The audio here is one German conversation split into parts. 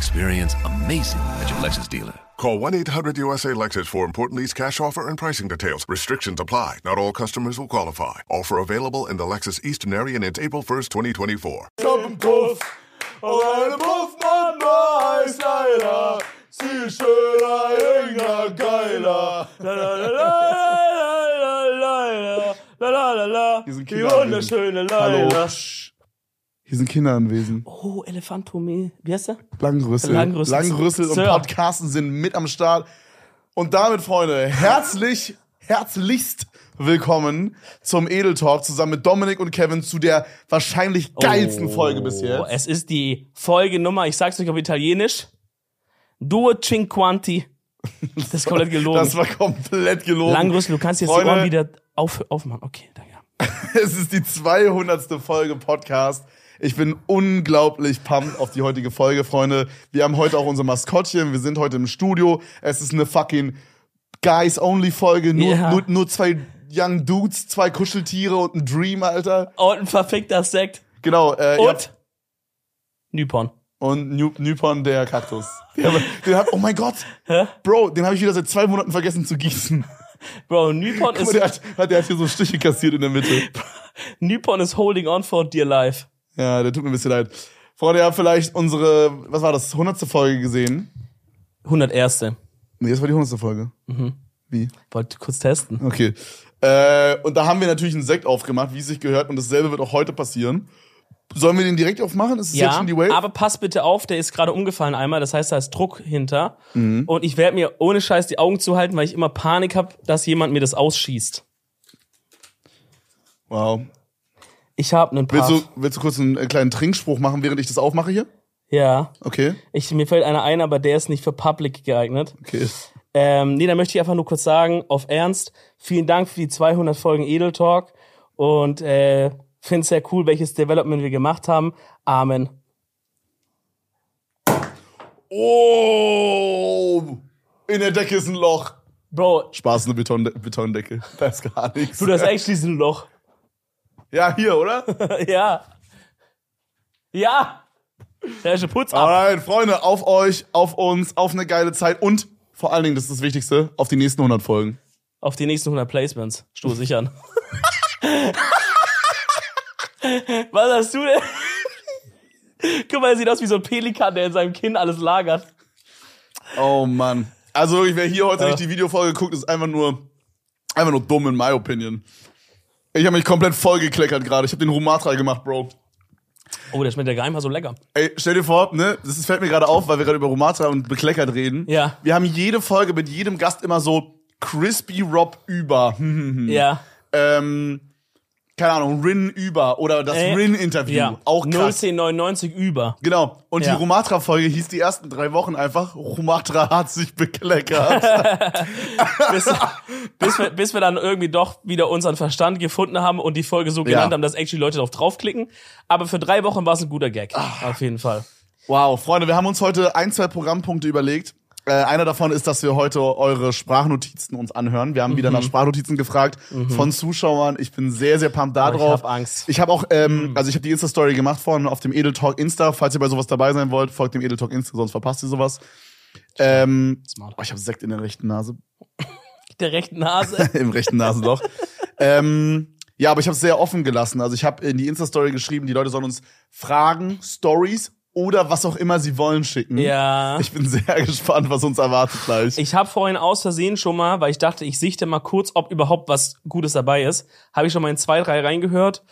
Experience amazing at your Lexus dealer. Call 1 800 USA Lexus for important lease cash offer and pricing details. Restrictions apply. Not all customers will qualify. Offer available in the Lexus Eastern area and until April 1st, 2024. Diese Kinder. Die wunderschöne Leila. Hallo. Hier sind Kinder anwesend. Oh, Elefant Tomé. Wie heißt der? Langrüssel. Langrüssel. Langrüssel und. Podcasten sind mit am Start. Und damit, Freunde, herzlich, herzlichst willkommen zum Edel Talk zusammen mit Dominik und Kevin zu der wahrscheinlich geilsten Folge bis jetzt. Oh, Es ist die Folgenummer, ich sag's euch auf Italienisch. Due cinquanti. Das ist komplett gelogen. Das war komplett gelogen. Langrüssel, du kannst jetzt die Freunde, Ohren wieder auf, aufmachen. Okay, danke. Es ist die 200. Folge Podcast. Ich bin unglaublich pumped auf die heutige Folge, Freunde. Wir haben heute auch unser Maskottchen. Wir sind heute im Studio. Es ist eine fucking Guys-Only-Folge. Nur, Ja. nur, nur zwei Young Dudes, zwei Kuscheltiere und ein Dream, Alter. Und ein verfickter Sekt. Genau. Äh, Und Nypon. und New, Newpon, der Kaktus. Hab, den hab, oh mein Gott. Hä? Bro, den habe ich wieder seit zwei Monaten vergessen zu gießen. Bro, Nypon ist, der hat, hat, der hat hier so Stiche kassiert in der Mitte. Nypon ist holding on for dear life. Ja, der tut mir ein bisschen leid. Freunde, ihr habt vielleicht unsere, was war das, 100. Folge gesehen. 101. Nee, das war die 100. Folge. Wie? Wollte kurz testen. Okay. Äh, und da haben wir natürlich einen Sekt aufgemacht, wie es sich gehört. Und dasselbe wird auch heute passieren. Sollen wir den direkt aufmachen? Ist es jetzt Ja, schon die Wave? aber pass bitte auf, der ist gerade umgefallen einmal, das heißt, da ist Druck hinter. Mhm. Und ich werde mir ohne Scheiß die Augen zuhalten, weil ich immer Panik habe, dass jemand mir das ausschießt. wow. Ich habe einen Willst Puff. du, willst du kurz einen, äh, kleinen Trinkspruch machen, während ich das aufmache hier? Ja. Okay. Ich, mir fällt einer ein, aber der ist nicht für Public geeignet. Okay. Ähm, nee, da möchte ich einfach nur kurz sagen, auf Ernst, vielen Dank für die 200 Folgen Edel Talk und äh, finde sehr cool, welches Development wir gemacht haben. Amen. Oh! In der Decke ist ein Loch. Bro, Spaß, eine Beton Betondecke. Da ist gar nichts. du das echt schließen Loch. Ja, hier, oder? ja. Ja. Da ist Putz ab. Alright, Freunde, auf euch, auf uns, auf eine geile Zeit und vor allen Dingen, das ist das Wichtigste, auf die nächsten 100 Folgen. Auf die nächsten 100 Placements. Stoß ich an. Was hast du denn? Guck mal, er sieht aus wie so ein Pelikan, der in seinem Kinn alles lagert. Oh Mann. Also wirklich, wer hier heute nicht die Videofolge guckt, ist einfach nur, einfach nur dumm in my opinion. Ich habe mich komplett vollgekleckert gerade. Ich habe den Rumatra gemacht, Bro. Oh, der schmeckt ja gar mal so lecker. Ey, stell dir vor, ne, das fällt mir gerade auf, weil wir gerade über Rumatra und bekleckert reden. Ja. Wir haben jede Folge mit jedem Gast immer so Crispy Rob über. Ja. ähm, keine Ahnung, Rin über oder das Äh, Rin-Interview. Ja. Auch krass. 01099 über. Genau. Und Ja. die Rumatra-Folge hieß die ersten drei Wochen einfach, Rumatra hat sich bekleckert. Bis, bis, wir, bis wir dann irgendwie doch wieder unseren Verstand gefunden haben und die Folge so genannt Ja. haben, dass actually Leute darauf draufklicken. Aber für drei Wochen war es ein guter Gag. Ah. Auf jeden Fall. wow, Freunde, wir haben uns heute ein, zwei Programmpunkte überlegt. Äh, einer davon ist, dass wir heute eure Sprachnotizen uns anhören. Wir haben wieder Mhm. nach Sprachnotizen gefragt von Zuschauern. Ich bin sehr, sehr pumped da Oh, ich drauf. hab Angst. Mhm. Ich habe auch, ähm, also ich habe die Insta-Story gemacht vorhin auf dem Edel Talk Insta. Falls ihr bei sowas dabei sein wollt, folgt dem Edel Talk Insta, sonst verpasst ihr sowas. Ähm, Smart. oh, ich habe Sekt in der rechten Nase. Der rechten Nase. Im rechten Nasenloch. ähm, ja, aber ich habe es sehr offen gelassen. Also ich habe in die Insta-Story geschrieben, die Leute sollen uns Fragen, Stories oder was auch immer sie wollen schicken. ja. Ich bin sehr gespannt, was uns erwartet gleich. Ich habe vorhin aus Versehen schon mal, weil ich dachte, ich sichte mal kurz, ob überhaupt was Gutes dabei ist, habe ich schon mal in zwei, drei reingehört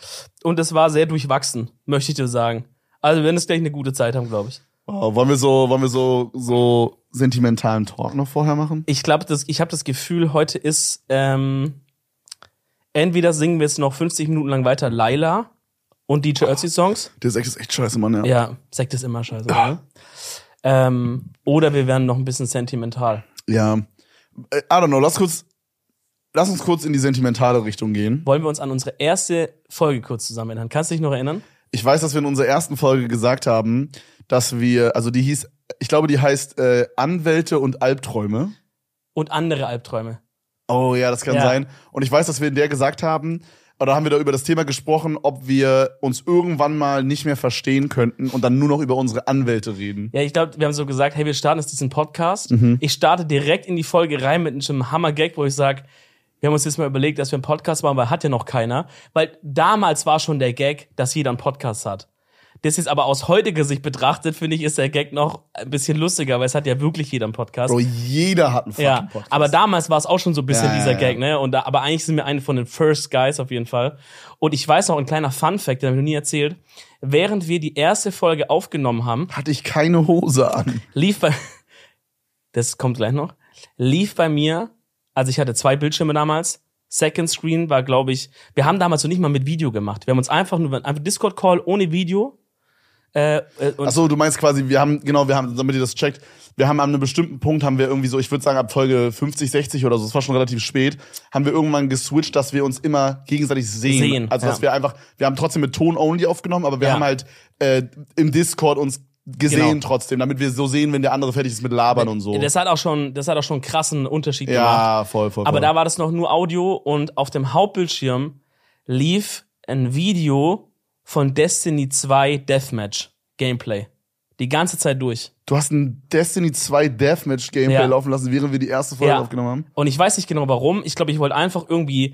und es war sehr durchwachsen, möchte ich dir sagen. Also wir werden es gleich eine gute Zeit haben, glaube ich. oh, wollen wir so, wollen wir so, so sentimentalen Talk noch vorher machen? Ich glaube, das, ich habe das Gefühl, heute ist ähm, entweder singen wir jetzt noch 50 Minuten lang weiter Laila und DJ Ötzi Songs. Der Sekt ist echt scheiße, Mann, ja. Ja, Sekt ist immer scheiße, oder? Ähm, oder wir werden noch ein bisschen sentimental. Ja. Äh, I don't know, lass kurz, lass uns kurz in die sentimentale Richtung gehen. Wollen wir uns an unsere erste Folge kurz zusammen erinnern? Kannst du dich noch erinnern? Ich weiß, dass wir in unserer ersten Folge gesagt haben, dass wir, also die hieß, ich glaube, die heißt äh, Anwälte und Albträume. Und andere Albträume. Oh ja, das kann Ja. sein. Und ich weiß, dass wir in der gesagt haben, oder haben wir da über das Thema gesprochen, ob wir uns irgendwann mal nicht mehr verstehen könnten und dann nur noch über unsere Anwälte reden. Ja, ich glaube, wir haben so gesagt, hey, wir starten jetzt diesen Podcast. Ich starte direkt in die Folge rein mit einem Hammer-Gag, wo ich sage, wir haben uns jetzt mal überlegt, dass wir einen Podcast machen, weil hat ja noch keiner. Weil damals war schon der Gag, dass jeder einen Podcast hat. Das ist aber aus heutiger Sicht betrachtet, finde ich, ist der Gag noch ein bisschen lustiger, weil es hat ja wirklich jeder einen Podcast. Bro, jeder hat einen fucking Ja, Podcast. aber damals war es auch schon so ein bisschen Ja, dieser ja. Gag, ne? Und da, aber eigentlich sind wir eine von den First Guys auf jeden Fall. Und ich weiß noch ein kleiner Fun Fact, den habe ich noch nie erzählt. Während wir die erste Folge aufgenommen haben, hatte ich keine Hose an. lief bei, das kommt gleich noch, lief bei mir, also ich hatte zwei Bildschirme damals. Second Screen war, glaube ich, wir haben damals so nicht mal mit Video gemacht. Wir haben uns einfach nur, einfach Discord-Call ohne Video. Äh, äh, und Ach so, du meinst quasi, wir haben, genau, wir haben, damit ihr das checkt, wir haben an einem bestimmten Punkt, haben wir irgendwie so, ich würde sagen, ab Folge 50, 60 oder so, es war schon relativ spät, haben wir irgendwann geswitcht, dass wir uns immer gegenseitig sehen. Sehen, also, dass ja. wir einfach, wir haben trotzdem mit Ton-Only aufgenommen, aber wir Ja. haben halt äh, im Discord uns gesehen Genau. trotzdem, damit wir so sehen, wenn der andere fertig ist mit Labern und so. das hat auch schon, das hat auch schon einen krassen Unterschied gemacht. ja, voll, voll, voll. Aber da war das noch nur Audio und auf dem Hauptbildschirm lief ein Video von Destiny 2 Deathmatch Gameplay. Die ganze Zeit durch. du hast ein Destiny 2 Deathmatch Gameplay Ja. laufen lassen, während wir die erste Folge Ja. aufgenommen haben. Und ich weiß nicht genau warum. Ich glaube, ich wollte einfach irgendwie,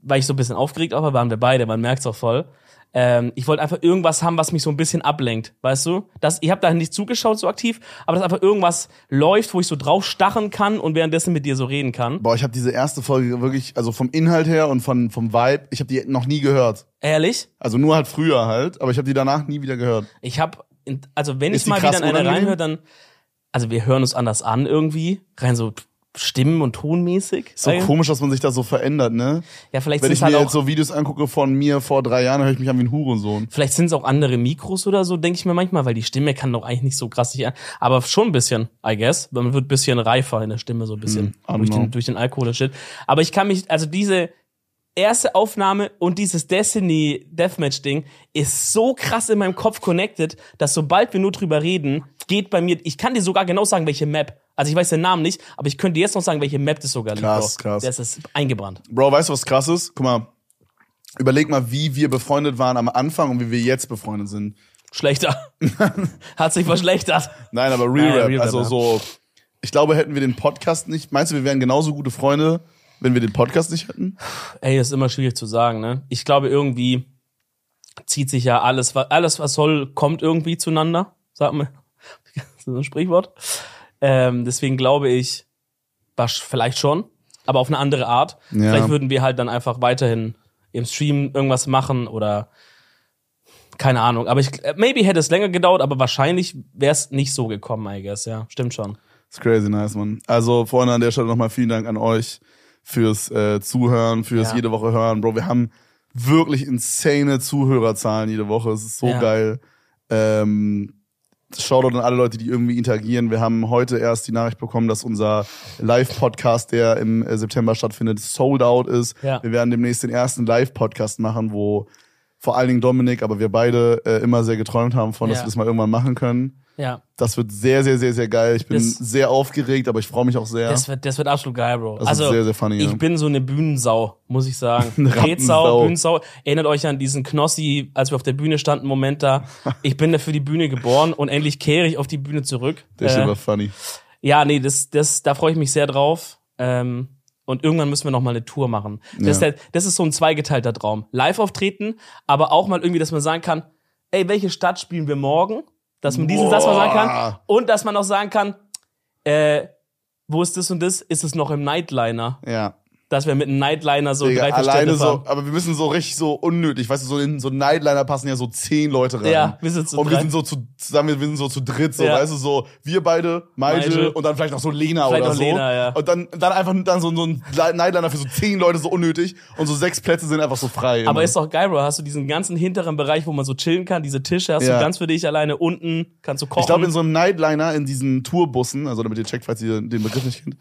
weil ich so ein bisschen aufgeregt auch war, waren wir beide, man merkt's auch voll. Ähm, ich wollte einfach irgendwas haben, was mich so ein bisschen ablenkt, weißt du? Das, ich habe da nicht zugeschaut so aktiv, aber dass einfach irgendwas läuft, wo ich so drauf stachen kann und währenddessen mit dir so reden kann. Boah, ich habe diese erste Folge wirklich, also vom Inhalt her und von, vom Vibe, ich habe die noch nie gehört. Ehrlich? Also nur halt früher halt, aber ich habe die danach nie wieder gehört. Ich habe, also wenn Ist ich mal wieder in eine reinhöre, dann, also wir hören uns anders an irgendwie, rein so Stimmen- und Tonmäßig. So Weil- komisch, dass man sich da so verändert, ne? Ja, vielleicht Wenn ich halt mir auch, jetzt so Videos angucke von mir vor drei Jahren, höre ich mich an wie ein Hurensohn. vielleicht sind es auch andere Mikros oder so, denke ich mir manchmal, weil die Stimme kann doch eigentlich nicht so krass sich an, aber schon ein bisschen, I guess, man wird ein bisschen reifer in der Stimme so ein bisschen Hm, durch, den, durch den Alkohol und Shit. Aber ich kann mich, also diese erste Aufnahme und dieses Destiny Deathmatch Ding ist so krass in meinem Kopf connected, dass sobald wir nur drüber reden, geht bei mir, ich kann dir sogar genau sagen, welche Map. Also ich weiß den Namen nicht, aber ich könnte dir jetzt noch sagen, welche Map das sogar liegt. Krass, Bro. krass. Das ist eingebrannt. Bro, weißt du, was krass ist? Guck mal, überleg mal, wie wir befreundet waren am Anfang und wie wir jetzt befreundet sind. Schlechter. Hat sich verschlechtert. Nein, aber Real Rap, also so, ich glaube, hätten wir den Podcast nicht, meinst du, wir wären genauso gute Freunde, wenn wir den Podcast nicht hätten? Ey, das ist immer schwierig zu sagen, ne? Ich glaube, irgendwie zieht sich ja alles, alles, was soll, kommt irgendwie zueinander. Sag mal. Das ist so ein Sprichwort. Ähm, deswegen glaube ich, vielleicht schon, aber auf eine andere Art. Ja. Vielleicht würden wir halt dann einfach weiterhin im Stream irgendwas machen oder keine Ahnung. Aber ich, äh, maybe hätte es länger gedauert, aber wahrscheinlich wäre es nicht so gekommen, I guess, ja. Stimmt schon. Ist crazy nice, man. Also vorhin an der Stelle nochmal vielen Dank an euch fürs äh, Zuhören, fürs Ja. jede Woche hören. Bro, wir haben wirklich insane Zuhörerzahlen jede Woche. Es ist so Ja. geil. Ähm, Shoutout an alle Leute, die irgendwie interagieren. Wir haben heute erst die Nachricht bekommen, dass unser Live-Podcast, der im äh, September stattfindet, sold out ist. Ja. Wir werden demnächst den ersten Live-Podcast machen, wo vor allen Dingen Dominik, aber wir beide äh, immer sehr geträumt haben von, dass Ja. wir das mal irgendwann machen können. Ja. Das wird sehr, sehr, sehr, sehr geil. Ich bin Das- sehr aufgeregt, aber ich freue mich auch sehr. Das wird, das wird absolut geil, Bro. Das also, sehr, sehr funny, ja. ich bin so eine Bühnensau, muss ich sagen. Retsau. Bühnensau. Erinnert euch an diesen Knossi, als wir auf der Bühne standen, Moment da. Ich bin da für die Bühne geboren und endlich kehre ich auf die Bühne zurück. Der Shit Äh, war funny. ja, nee, das, das, da freue ich mich sehr drauf. Ähm, und irgendwann müssen wir noch mal eine Tour machen. Das, ist Ja. halt, das ist so ein zweigeteilter Traum. Live auftreten, aber auch mal irgendwie, dass man sagen kann, ey, welche Stadt spielen wir morgen? Dass man diesen Satz mal sagen kann. Boah. Und dass man auch sagen kann, äh, wo ist das und das? Ist es noch im Nightliner? Ja. Dass wir mit einem Nightliner so Digga, drei, vier alleine Städte so, fahren. aber wir müssen so richtig so unnötig, weißt du, so in so einen Nightliner passen ja so zehn Leute rein. Ja, wir sind zu Und wir drei. sind so zu, sagen wir, wir sind so zu dritt, so, Ja. weißt du, so, wir beide, Malte Malte. und dann vielleicht noch so Lena Vielleicht oder noch so. Lena, ja. Und dann, dann einfach dann so, so ein Nightliner für so zehn Leute so unnötig und so sechs Plätze sind einfach so frei. Aber immer. ist doch geil, Bro. Hast du diesen ganzen hinteren Bereich, wo man so chillen kann, diese Tische hast Ja. du ganz für dich alleine. Unten kannst du kochen. Ich glaube, in so einem Nightliner, in diesen Tourbussen, also damit ihr checkt, falls ihr den Begriff nicht kennt,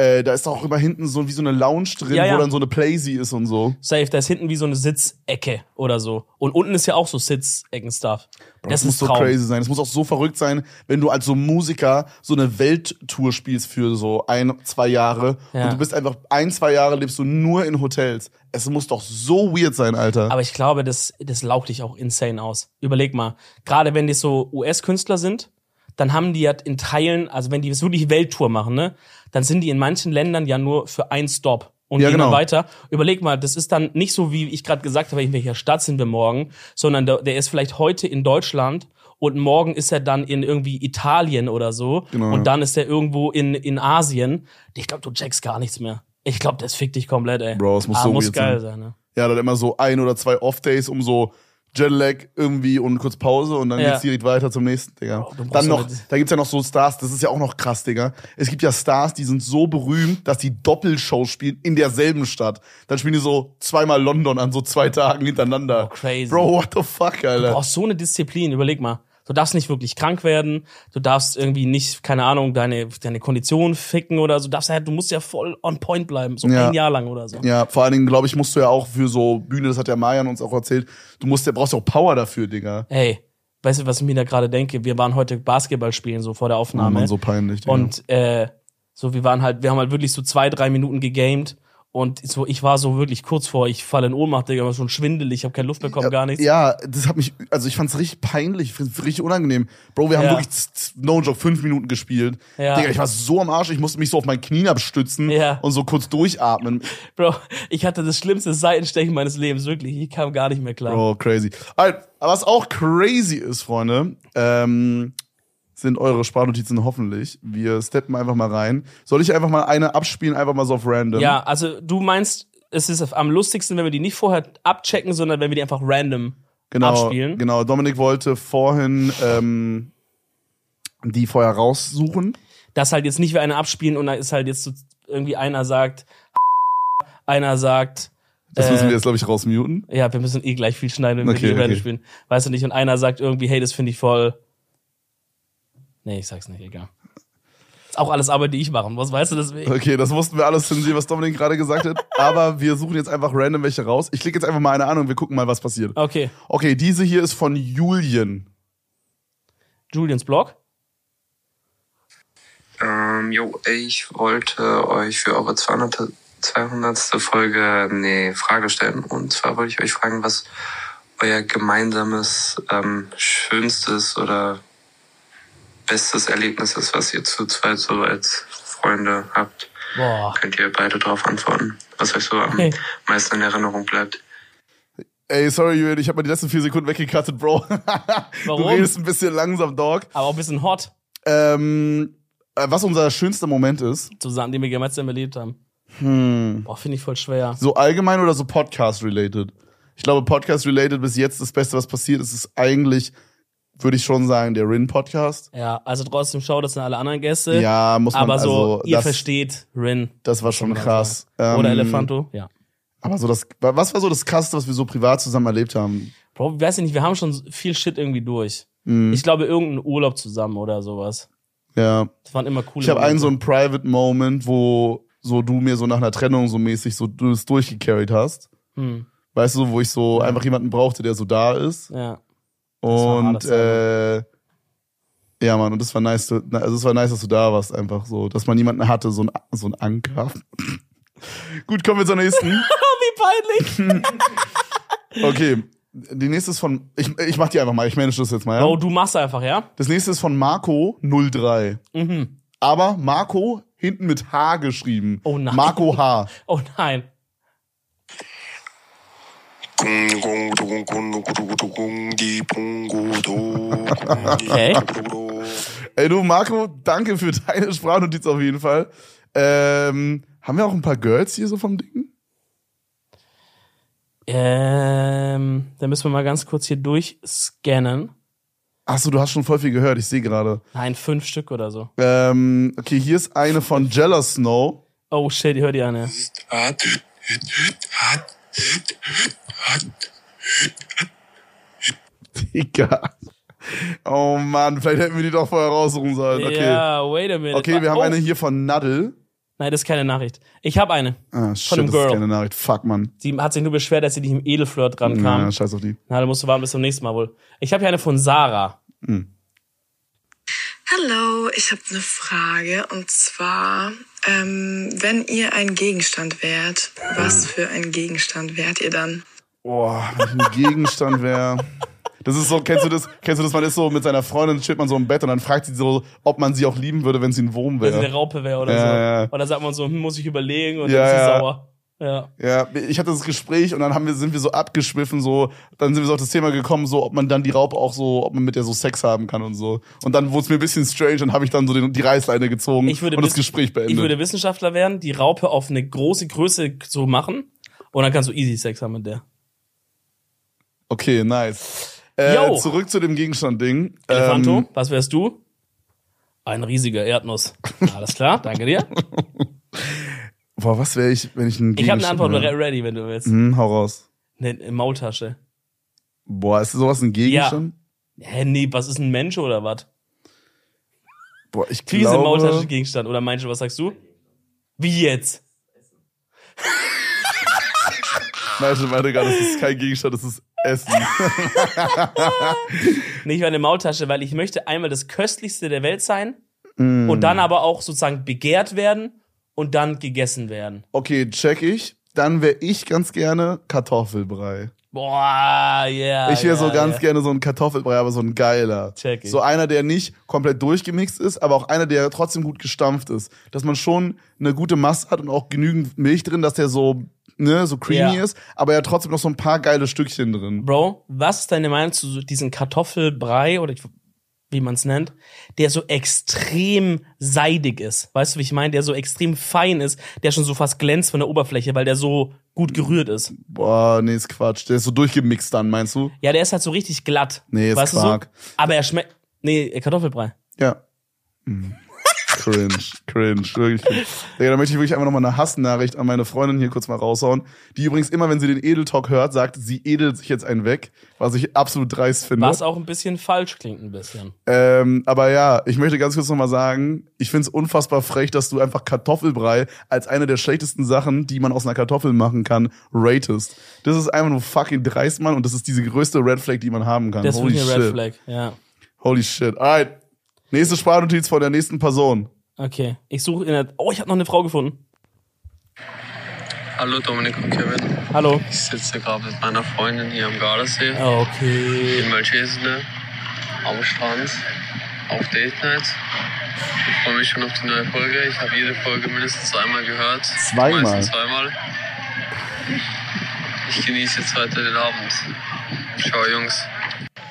Äh, da ist auch immer hinten so wie so eine Lounge drin, Ja, ja. wo dann so eine Playsee ist und so. Safe, da ist hinten wie so eine Sitzecke oder so. Und unten ist ja auch so Sitzecken-Stuff. Das, Das muss so crazy sein. Es muss auch so verrückt sein, wenn du als so Musiker so eine Welttour spielst für so ein, zwei Jahre Ja. und du bist einfach ein, zwei Jahre lebst du nur in Hotels. Es muss doch so weird sein, Alter. Aber ich glaube, das, das laugt dich auch insane aus. Überleg mal. Gerade wenn die so US-Künstler sind, dann haben die ja in Teilen, also wenn die wirklich Welttour machen, ne, dann sind die in manchen Ländern ja nur für einen Stop und Ja, gehen genau. dann weiter. Überleg mal, das ist dann nicht so, wie ich gerade gesagt habe, in welcher Stadt sind wir morgen, sondern der, der ist vielleicht heute in Deutschland und morgen ist er dann in irgendwie Italien oder so Genau. und dann ist er irgendwo in, in Asien. Ich glaube, du checkst gar nichts mehr. Ich glaube, das fickt dich komplett, ey. Bro, es muss ah, so muss geil sein. sein, ne? ja, dann immer so ein oder zwei Off-Days, um so Jetlag irgendwie und kurz Pause und dann Ja. geht's direkt weiter zum nächsten, Digga. Bro, du brauchst dann noch, da gibt's ja noch so Stars, das ist ja auch noch krass, Digga. Es gibt ja Stars, die sind so berühmt, dass die Doppelshow spielen in derselben Stadt. Dann spielen die so zweimal London an so zwei Tagen hintereinander. Oh, crazy. Bro, what the fuck, Du Alter. brauchst so eine Disziplin, überleg mal. Du darfst nicht wirklich krank werden, du darfst irgendwie nicht, keine Ahnung, deine, deine Kondition ficken oder so. Du, darfst ja, du musst ja voll on point bleiben, so Ja. ein Jahr lang oder so. Ja, vor allen Dingen, glaube ich, musst du ja auch für so Bühne, das hat ja Marian uns auch erzählt, du musst ja, brauchst ja auch Power dafür, Digga. Ey, weißt du, was ich mir da gerade denke? Wir waren heute Basketball spielen, so vor der Aufnahme. Mann, so peinlich, Digga. und äh, so, wir waren halt, wir haben halt wirklich so zwei, drei Minuten gegamed. Und so, ich war so wirklich kurz vor, ich falle in Ohnmacht, Digga, war schon schwindelig, ich habe keine Luft bekommen, gar nichts. Ja, das hat mich, also ich fand's richtig peinlich, richtig unangenehm. Bro, wir haben Ja. wirklich, no joke, fünf Minuten gespielt. Ja. Digga, ich war so am Arsch, ich musste mich so auf mein Knie abstützen Ja. und so kurz durchatmen. Bro, ich hatte das schlimmste Seitenstechen meines Lebens, wirklich. Ich kam gar nicht mehr klar. Bro, crazy. Alright, was auch crazy ist, Freunde, ähm, sind eure Sprachnotizen hoffentlich. Wir steppen einfach mal rein. Soll ich einfach mal eine abspielen, einfach mal so auf random? Ja, also du meinst, es ist am lustigsten, wenn wir die nicht vorher abchecken, sondern wenn wir die einfach random genau, abspielen. Genau, Dominik wollte vorhin ähm, die vorher raussuchen. Dass halt jetzt nicht wir eine abspielen und da ist halt jetzt so irgendwie einer sagt, einer sagt, Das Äh, müssen wir jetzt, glaube ich, rausmuten. ja, wir müssen eh gleich viel schneiden, wenn wir Okay, die random okay. spielen. Weißt du nicht? Und einer sagt irgendwie, hey, das finde ich voll. Nee, ich sag's nicht, egal. Ist auch alles Arbeit, die ich mache. Was weißt du deswegen? Okay, das mussten wir alles zensieren, was Dominik gerade gesagt hat. Aber wir suchen jetzt einfach random welche raus. Ich klicke jetzt einfach mal eine an und wir gucken mal, was passiert. Okay. Okay, diese hier ist von Julien. Julians Blog. Ähm, jo, ich wollte euch für eure 200. 200. Folge eine Frage stellen. Und zwar wollte ich euch fragen, was euer gemeinsames, ähm, schönstes oder bestes Erlebnis ist, was ihr zu zweit so als Freunde habt. Boah. Könnt ihr beide darauf antworten, was euch so am Okay. meisten in Erinnerung bleibt. Ey, sorry, Julien, ich habe mal die letzten vier Sekunden weggekattet, Bro. Warum? Du redest ein bisschen langsam, Dog. Aber auch ein bisschen hot Ähm, äh, was unser schönster Moment ist, zusammen, den wir gemeinsam erlebt haben. Hm. Boah, finde ich voll schwer. so allgemein oder so Podcast-related? Ich glaube, Podcast-related bis jetzt das Beste, was passiert ist, ist eigentlich, würde ich schon sagen, der Rin-Podcast. Ja, also trotzdem schaut das an alle anderen Gäste. Ja, muss man Aber so, also, ihr das, versteht Rin. das war schon krass. sagen. Ähm, Oder Elefanto, ja. Aber so das, was war so das Krasseste, was wir so privat zusammen erlebt haben? Bro, ich weiß nicht, wir haben schon viel Shit irgendwie durch. Mhm. Ich glaube, irgendein Urlaub zusammen oder sowas. Ja. Das waren immer coole Ich habe einen so einen Private Moment, wo so du mir so nach einer Trennung so mäßig so du es durchgecarried hast. Hm, Weißt du, wo ich so einfach jemanden brauchte, der so da ist. ja. Und äh, ja, Mann, und das war nice, also es war nice, dass du da warst, einfach so, dass man jemanden hatte, so ein, so ein Anker. Gut, kommen wir zur nächsten. Wie peinlich. Okay, die nächste ist von, ich, ich mach die einfach mal, ich manage das jetzt mal, ja? Oh, du machst einfach, ja? Das nächste ist von Marco03. Mhm. Aber Marco hinten mit H geschrieben. Oh nein. Marco H. Oh nein. Okay. Ey, du Marco, danke für deine Sprachnotiz auf jeden Fall. Ähm, haben wir auch ein paar Girls hier so vom Ding? Ähm, dann müssen wir mal ganz kurz hier durchscannen. Achso, du hast schon voll viel gehört, ich sehe gerade. Nein, fünf Stück oder so. Ähm, okay, hier ist eine von Jella Snow. Oh shit, hör die eine. Digga. Oh Mann, vielleicht hätten wir die doch vorher raussuchen sollen. Okay. Ja, wait a minute. Okay, wir haben oh, eine hier von Nadel. Nein, das ist keine Nachricht. Ich habe eine. Ah, shit, von einem das ist Girl. keine Nachricht. Fuck, Mann. Sie hat sich nur beschwert, dass sie nicht im Edelflirt dran kam. Ja, scheiß auf die. Na, da musst du warten bis zum nächsten Mal wohl. Ich habe hier eine von Sarah. Hallo, ich habe eine Frage und zwar, ähm, wenn ihr ein Gegenstand wärt, was für ein Gegenstand wärt ihr dann? Boah, wenn ich ein Gegenstand wäre. Das ist so, kennst du das? Kennst du das? Man ist so mit seiner Freundin, chillt man so im Bett und dann fragt sie so, ob man sie auch lieben würde, wenn sie ein Wurm Wenn sie eine wäre. Raupe wäre oder Ja, so. ja. Und dann sagt man so, hm, muss ich überlegen und Ja, dann ist sie ja. sauer. Ja. Ja, ich hatte das Gespräch und dann haben wir, sind wir so abgeschwiffen, so, dann sind wir so auf das Thema gekommen, so, ob man dann die Raupe auch so, ob man mit der so Sex haben kann und so. Und dann wurde es mir ein bisschen strange und habe ich dann so den, die Reißleine gezogen und das Gespräch beendet. Ich würde Wissenschaftler werden, die Raupe auf eine große Größe so machen und dann kannst du easy Sex haben mit der. okay, nice. Äh, zurück zu dem Gegenstand-Ding. Elefanto, Ähm, was wärst du? Ein riesiger Erdnuss. Alles klar, danke dir. boah, was wäre ich, wenn ich ein Gegenstand Ich habe eine Antwort wäre? re- ready, wenn du willst. Hm, hau raus. Eine Maultasche. Boah, ist sowas ein Gegenstand? Hä, nee, was ist ein Mensch oder was? Boah, ich eine glaube... Maultasche Gegenstand? Oder meinst du, was sagst du? Wie jetzt? Nein, ich meinte gerade, das ist kein Gegenstand, das ist Essen. Nee, ich war eine Maultasche, weil ich möchte einmal das köstlichste der Welt sein Mm. und dann aber auch sozusagen begehrt werden und dann gegessen werden. Okay, check ich. Dann wäre ich ganz gerne Kartoffelbrei. Boah, yeah. Ich wäre so yeah, ganz yeah. gerne so ein Kartoffelbrei, aber so ein geiler. Check ich. So einer, der nicht komplett durchgemixt ist, aber auch einer, der trotzdem gut gestampft ist. Dass man schon eine gute Masse hat und auch genügend Milch drin, dass der so, ne, so creamy Ja. ist, aber ja trotzdem noch so ein paar geile Stückchen drin. Bro, was ist deine Meinung zu so diesem Kartoffelbrei oder ich, wie man es nennt, der so extrem seidig ist? Weißt du, wie ich meine? Der so extrem fein ist, der schon so fast glänzt von der Oberfläche, weil der so gut gerührt ist. Boah, nee, ist Quatsch. Der ist so durchgemixt dann, meinst du? Ja, der ist halt so richtig glatt. Nee, ist weißt Quark. Du so? Aber er schmeckt. Nee, Kartoffelbrei. Ja. Mm. Cringe, cringe, wirklich cringe. Digga, da möchte ich wirklich einfach nochmal eine Hassnachricht an meine Freundin hier kurz mal raushauen. Die übrigens immer, wenn sie den Edeltalk hört, sagt, sie edelt sich jetzt einen weg, was ich absolut dreist finde. Was auch ein bisschen falsch klingt, ein bisschen. Ähm, aber ja, ich möchte ganz kurz nochmal sagen, ich finde es unfassbar frech, dass du einfach Kartoffelbrei als eine der schlechtesten Sachen, die man aus einer Kartoffel machen kann, ratest. Das ist einfach nur fucking dreist, Mann, und das ist diese größte Red Flag, die man haben kann. Das ist Holy wirklich eine shit. Red Flag, ja. Holy shit. Alright. Nächste Sprachnotiz von der nächsten Person. Okay. Ich suche in der. Oh, ich habe noch eine Frau gefunden. Hallo Dominik und Kevin. Hallo. Ich sitze gerade mit meiner Freundin hier am Gardasee Okay. in Malchesine am Strand auf Date Night. Ich freue mich schon auf die neue Folge. Ich habe jede Folge mindestens einmal gehört. Zweimal? Meistens zweimal. Ich genieße jetzt weiter den Abend. Ciao Jungs.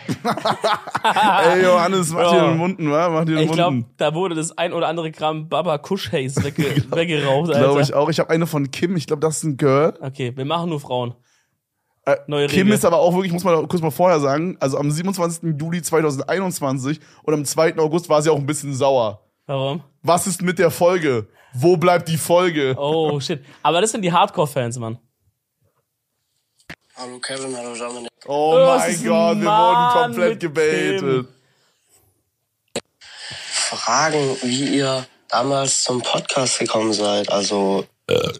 Ey, Johannes, mach dir den Munden, wa? Mach dir den Ich glaube, da wurde das ein oder andere Gramm Baba Kush Haze wegge weggeraucht, Alter. Glaube ich auch. Ich habe eine von Kim. Ich glaube, das ist ein Girl. Okay, wir machen nur Frauen. Äh, Neue Kim Regel. ist aber auch wirklich, muss man kurz mal vorher sagen, also am 27. Juli 2021 und am 2. August war sie auch ein bisschen sauer. Warum? Was ist mit der Folge? Wo bleibt die Folge? Oh, shit. Aber das sind die Hardcore-Fans, Mann. Hallo Kevin, hallo Dominik. Oh mein Gott, wir Mann wurden komplett gebaitet. Kim. Fragen, wie ihr damals zum Podcast gekommen seid. Also,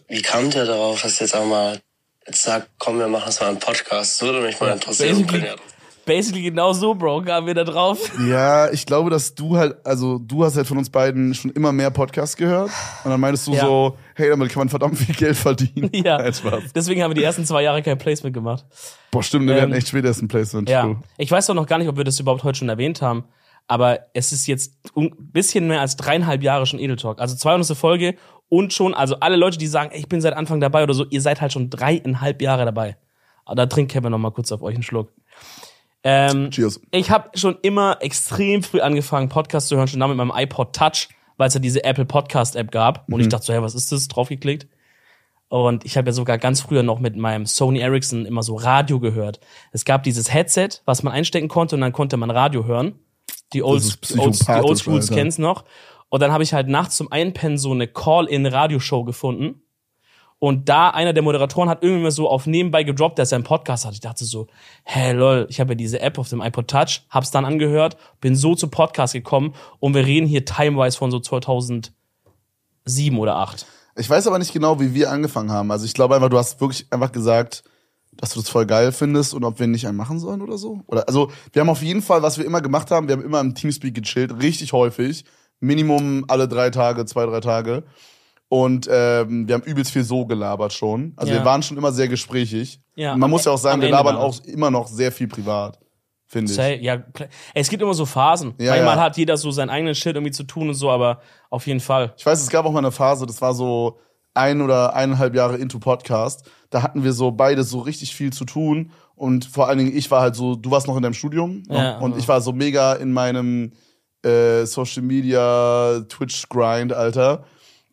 wie kamt ihr darauf, dass ihr jetzt einmal jetzt sagt, komm, wir machen jetzt mal einen Podcast? Das würde mich mal interessieren. basically- Basically genau so, Bro, kamen wir da drauf. Ja, ich glaube, dass du halt, also du hast halt von uns beiden schon immer mehr Podcasts gehört. Und dann meintest du Ja. so, hey, damit kann man verdammt viel Geld verdienen. Ja. Nein, Spaß. Deswegen haben wir die ersten zwei Jahre kein Placement gemacht. Boah, stimmt, wir Ähm, hatten echt spät erst ein Placement. Ja. True. Ich weiß doch noch gar nicht, ob wir das überhaupt heute schon erwähnt haben. Aber es ist jetzt ein bisschen mehr als dreieinhalb Jahre schon Edel Talk. Also 200. Folge und schon, also alle Leute, die sagen, ich bin seit Anfang dabei oder so, ihr seid halt schon dreieinhalb Jahre dabei. Aber da trinkt Kevin noch mal kurz auf euch einen Schluck. Ähm, Cheers. ich habe schon immer extrem früh angefangen, Podcasts zu hören, schon da mit meinem iPod Touch, weil es ja diese Apple Podcast App gab. Und ich dachte so, hey, was ist das? Draufgeklickt. Und ich habe ja sogar ganz früher noch mit meinem Sony Ericsson immer so Radio gehört. Es gab dieses Headset, was man einstecken konnte und dann konnte man Radio hören. Die Old, die Alter. kennen's noch. Und dann habe ich halt nachts zum Einpennen so eine Call-in-Radioshow gefunden. Und da einer der Moderatoren hat irgendwie mal so auf nebenbei gedroppt, dass er einen Podcast hat. Ich dachte so, hä, lol, ich habe ja diese App auf dem iPod Touch, hab's dann angehört, bin so zu Podcast gekommen und wir reden hier timewise von so 2007 oder 8. Ich weiß aber nicht genau, wie wir angefangen haben. Also ich glaube einfach, du hast wirklich einfach gesagt, dass du das voll geil findest und ob wir nicht einen machen sollen oder so. Oder also wir haben auf jeden Fall, was wir immer gemacht haben, wir haben immer im Teamspeak gechillt, richtig häufig. Minimum alle drei Tage, zwei, drei Tage. Und ähm, wir haben übelst viel so gelabert schon. Also Ja. wir waren schon immer sehr gesprächig. Ja, Und man muss ja auch sagen, wir Ende labern auch immer noch sehr viel privat, finde ich. Ja, es gibt immer so Phasen. Ja, Manchmal ja. hat jeder so seinen eigenen Shit irgendwie zu tun und so, aber auf jeden Fall. Ich weiß, es gab auch mal eine Phase, das war so ein oder eineinhalb Jahre into Podcast. Da hatten wir so beide so richtig viel zu tun. Und vor allen Dingen, ich war halt so, du warst noch in deinem Studium noch, Ja. und ich war so mega in meinem äh, Social Media, Twitch-Grind, Alter.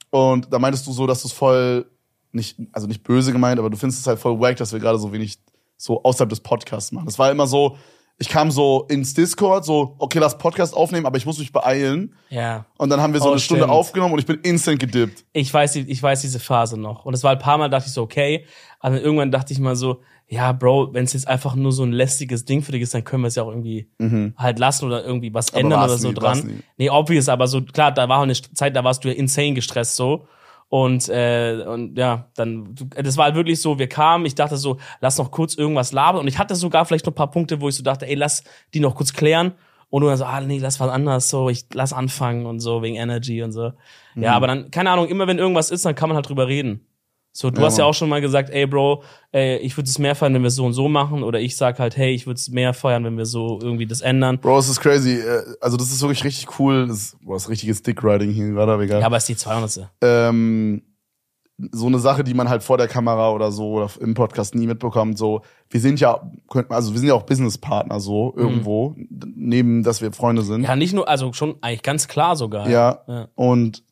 Und da meintest du so, dass du es voll, nicht, also nicht böse gemeint, aber du findest es halt voll wack, dass wir gerade so wenig so außerhalb des Podcasts machen. Es war immer so, ich kam so ins Discord, so, okay, lass Podcast aufnehmen, aber ich muss mich beeilen. Ja. Und dann haben wir so Oh, eine Stunde stimmt. aufgenommen und ich bin instant gedippt. Ich weiß, ich weiß diese Phase noch. Und es war ein paar Mal, dachte ich so, okay. Aber dann irgendwann dachte ich mal so, ja, Bro, wenn es jetzt einfach nur so ein lästiges Ding für dich ist, dann können wir es ja auch irgendwie halt lassen oder irgendwie was Aber ändern oder so nie, dran. Nee, obvious, aber so, klar, da war auch eine Zeit, da warst du ja insane gestresst so. Und, äh, und ja, dann, das war halt wirklich so, wir kamen, ich dachte so, lass noch kurz irgendwas labern. Und ich hatte sogar vielleicht noch ein paar Punkte, wo ich so dachte, ey, lass die noch kurz klären. Und du dann so, ah, nee, lass was anderes, so, ich lass anfangen und so, wegen Energy und so. Mhm. Ja, aber dann, keine Ahnung, immer wenn irgendwas ist, dann kann man halt drüber reden. So, du Ja, hast ja auch schon mal gesagt, ey Bro, ey, ich würde es mehr feiern, wenn wir es so und so machen. Oder ich sag halt, hey, ich würde es mehr feiern, wenn wir so irgendwie das ändern. Bro, es ist crazy. Äh, Also das ist wirklich richtig cool. Das ist, boah, das ist richtiges Dickriding hier gerade, aber egal. Ja, aber es ist die 200. ähm, so eine Sache, die man halt vor der Kamera oder so oder im Podcast nie mitbekommt. So, wir sind ja, könnten- also wir sind ja auch Businesspartner so irgendwo, d- neben, dass wir Freunde sind. Mhm. Ja, nicht nur, also schon eigentlich ganz klar sogar. Ja. Ja. Und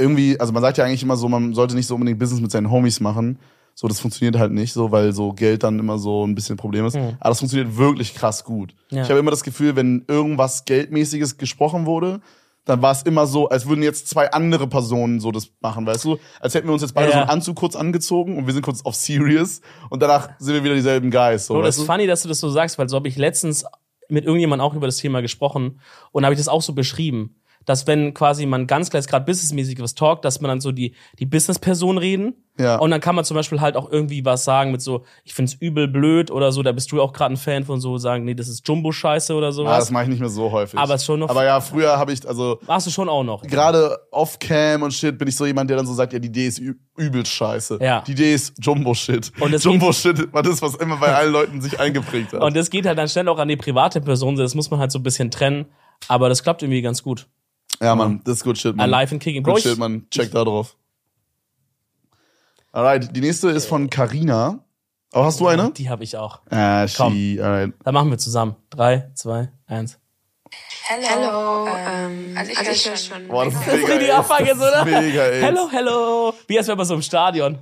irgendwie, also man sagt ja eigentlich immer so, man sollte nicht so unbedingt Business mit seinen Homies machen. So, das funktioniert halt nicht so, weil so Geld dann immer so ein bisschen Problem ist. Aber das funktioniert wirklich krass gut. Mhm. Ja. Ich habe immer das Gefühl, wenn irgendwas Geldmäßiges gesprochen wurde, dann war es immer so, als würden jetzt zwei andere Personen so das machen, weißt du? Als hätten wir uns jetzt beide Ja, so einen Anzug kurz angezogen und wir sind kurz auf serious und danach sind wir wieder dieselben Guys. So, Bro, das ist funny, dass du das so sagst, weil so habe ich letztens mit irgendjemandem auch über das Thema gesprochen und habe ich das auch so beschrieben, dass wenn quasi man ganz klar gerade businessmäßig was talkt, dass man dann so die die Business-Person reden Ja. und dann kann man zum Beispiel halt auch irgendwie was sagen mit so, ich find's übel blöd oder so, da bist du auch gerade ein Fan von so sagen, nee, das ist Jumbo-Scheiße oder Ah, sowas. das mache ich nicht mehr so häufig. Aber es schon noch- Aber ja, früher habe ich, also Machst du schon auch noch. gerade off-cam und shit bin ich so jemand, der dann so sagt, ja, die Idee ist ü- übelst scheiße. Ja. Die Idee ist Jumbo-Shit. Jumbo-Shit war das, was immer bei allen Leuten sich eingeprägt hat. Und das geht halt dann schnell auch an die private Person, das muss man halt so ein bisschen trennen, aber das klappt irgendwie ganz gut. Ja, Mann, das ist gut shit, Mann. Alive and kicking. Bro, Good shit, Mann. Check da drauf. Alright, die nächste ist von Carina. Oh, hast du eine? Die habe ich auch. Ah, Komm. she, alright. Dann machen wir zusammen. Drei, zwei, eins. Hello, ähm, also ich, höre schon. Boah, das ist Das ist mega, richtig ey. Abfuck jetzt, oder? Das ist mega, ey. Hello, hello. Wie wäre man so im Stadion.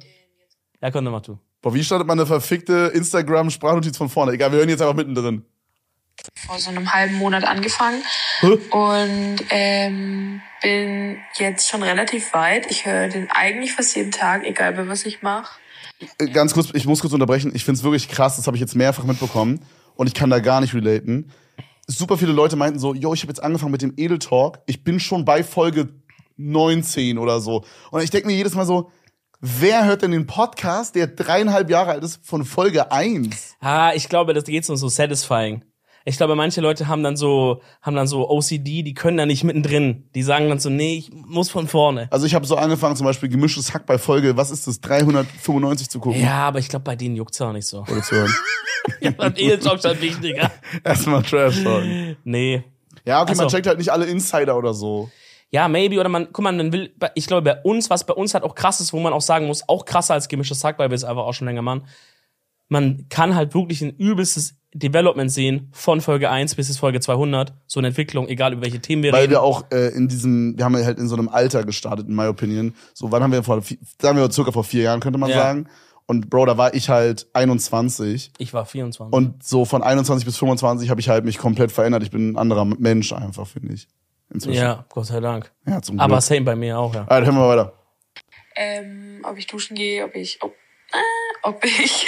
Ja, komm, dann mach du. Boah, wie startet man eine verfickte Instagram-Sprachnotiz von vorne? Egal, wir hören jetzt einfach mittendrin. Vor so einem halben Monat angefangen Hä? und ähm, bin jetzt schon relativ weit. Ich höre den eigentlich fast jeden Tag, egal bei was ich mache. Äh, Ganz kurz, ich muss kurz unterbrechen. Ich find's wirklich krass, das habe ich jetzt mehrfach mitbekommen und ich kann da gar nicht relaten. Super viele Leute meinten so, yo, ich habe jetzt angefangen mit dem Edel Talk. Ich bin schon bei Folge 19 oder so. Und ich denke mir jedes Mal so, wer hört denn den Podcast, der dreieinhalb Jahre alt ist, von Folge 1? Ah, ich glaube, das geht so so satisfying. Ich glaube, manche Leute haben dann so, haben dann so OCD, die können da nicht mittendrin. Die sagen dann so, nee, ich muss von vorne. Also ich habe so angefangen, zum Beispiel gemischtes Hack bei Folge, was ist das, 395 zu gucken Ja, aber ich glaube, bei denen juckt's auch nicht so. oder zu hören. ja, beim Ehetalk schon wichtiger. Erstmal Trash talken. Nee. Ja, okay, man Ach so. checkt halt nicht alle Insider oder so. Ja, maybe, oder man, guck mal, man will, ich glaube, bei uns, was bei uns halt auch krass ist, wo man auch sagen muss, auch krasser als gemischtes Hack, weil wir es einfach auch schon länger machen, man kann halt wirklich ein übelstes Development sehen von Folge 1 bis bis Folge 200, so eine Entwicklung, egal über welche Themen wir Weil reden. wir auch äh, in diesem, wir haben ja halt in so einem Alter gestartet, in my opinion. So, wann haben wir vor, sagen wir circa vor vier Jahren, könnte man Ja. sagen. Und Bro, da war ich halt 21. ich war 24. Und so von 21 bis 25 habe ich halt mich komplett verändert. Ich bin ein anderer Mensch einfach, finde ich. Inzwischen. ja, Gott sei Dank. ja zum Glück. Aber same bei mir auch, ja. Alright, hören wir weiter. Ähm, ob ich duschen gehe, ob ich, ob, äh, ob ich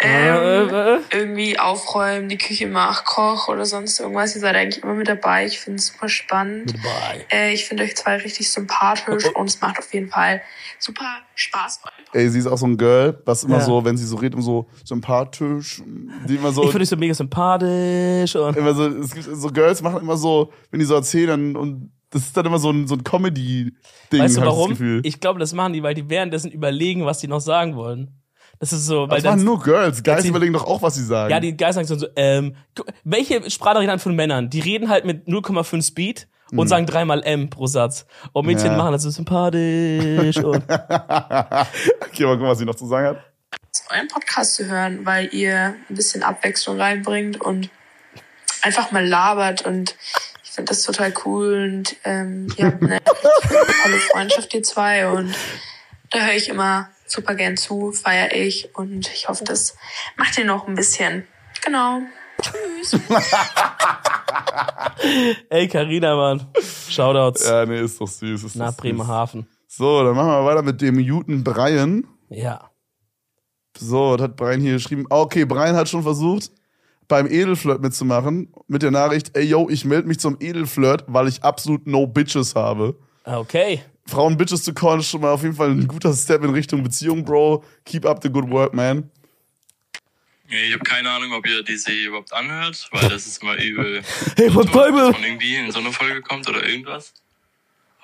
Äh, äh. irgendwie aufräumen, die Küche macht, Koch oder sonst irgendwas. Ihr seid eigentlich immer mit dabei. Ich finde es super spannend. Dabei. Äh, ich finde euch zwei richtig sympathisch und es macht auf jeden Fall super Spaß. Ey, sie ist auch so ein Girl, was immer Ja. so, wenn sie so redet, immer so sympathisch, die immer so, Ich finde dich so mega sympathisch und immer so, es gibt so Girls machen immer so, wenn die so erzählen, dann, und das ist dann immer so ein, so ein Comedy-Ding, weißt du ich warum? Gefühl. Ich glaube, das machen die, weil die währenddessen überlegen, was die noch sagen wollen. Das ist so, weil das waren dann, nur Girls. Guys sie- überlegen doch auch, was sie sagen. ja, die Guys sagen so, ähm, welche Sprachnachrichten von Männern? Die reden halt mit 0,5 Speed und sagen dreimal M pro Satz. Und Mädchen Mhm. Ja. machen das so sympathisch und okay, mal gucken, was sie noch zu sagen hat. euren Podcast zu hören, weil ihr ein bisschen Abwechslung reinbringt und einfach mal labert und ich finde das total cool und ähm, ihr habt eine tolle Freundschaft, ihr zwei und da höre ich immer super gern zu, feiere ich und ich hoffe, das macht ihr noch ein bisschen. Genau. Tschüss. ey, Carina, Mann. Shoutouts Ja, nee, ist doch süß. Ist nach süß. Bremerhaven. So, dann machen wir weiter mit dem Newton Brian. Ja. So, das hat Brian hier geschrieben. Ah, Okay, Brian hat schon versucht, beim Edelflirt mitzumachen. Mit der Nachricht, ey yo, ich melde mich zum Edelflirt, weil ich absolut no Bitches habe. Okay. Frauen Bitches zu callen ist schon mal auf jeden Fall ein guter Step in Richtung Beziehung, Bro. Keep up the good work, man. Ich habe keine Ahnung, ob ihr die Serie überhaupt anhört, weil das ist immer übel. Hey, was dass Bible? man irgendwie in so eine Folge kommt oder irgendwas.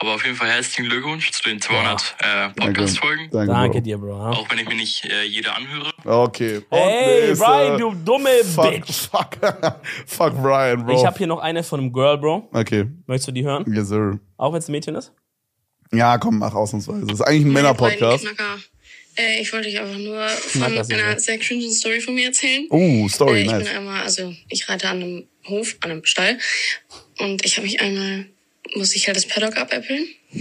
Aber auf jeden Fall herzlichen Glückwunsch zu den 200 äh, Podcast-Folgen. Danke, Danke Bro. dir, Bro. ja. Auch wenn ich mir nicht äh, jede anhöre. Okay. Und Hey, nächste. Brian, du dumme fuck, Bitch. Fuck, fuck Brian, Bro. Ich habe hier noch eine von einem Girl, Bro. okay, Möchtest du die hören? yes, sir. Auch wenn es ein Mädchen ist? Ja, komm, mach ausnahmsweise. Das ist eigentlich ein Männer-Podcast. Äh, ich wollte euch einfach nur von einer sehr cringe Story von mir erzählen. Oh, Story, äh, ich nice. bin einmal, also ich reite an einem Hof, an einem Stall und ich habe mich einmal, musste ich halt das Paddock abäppeln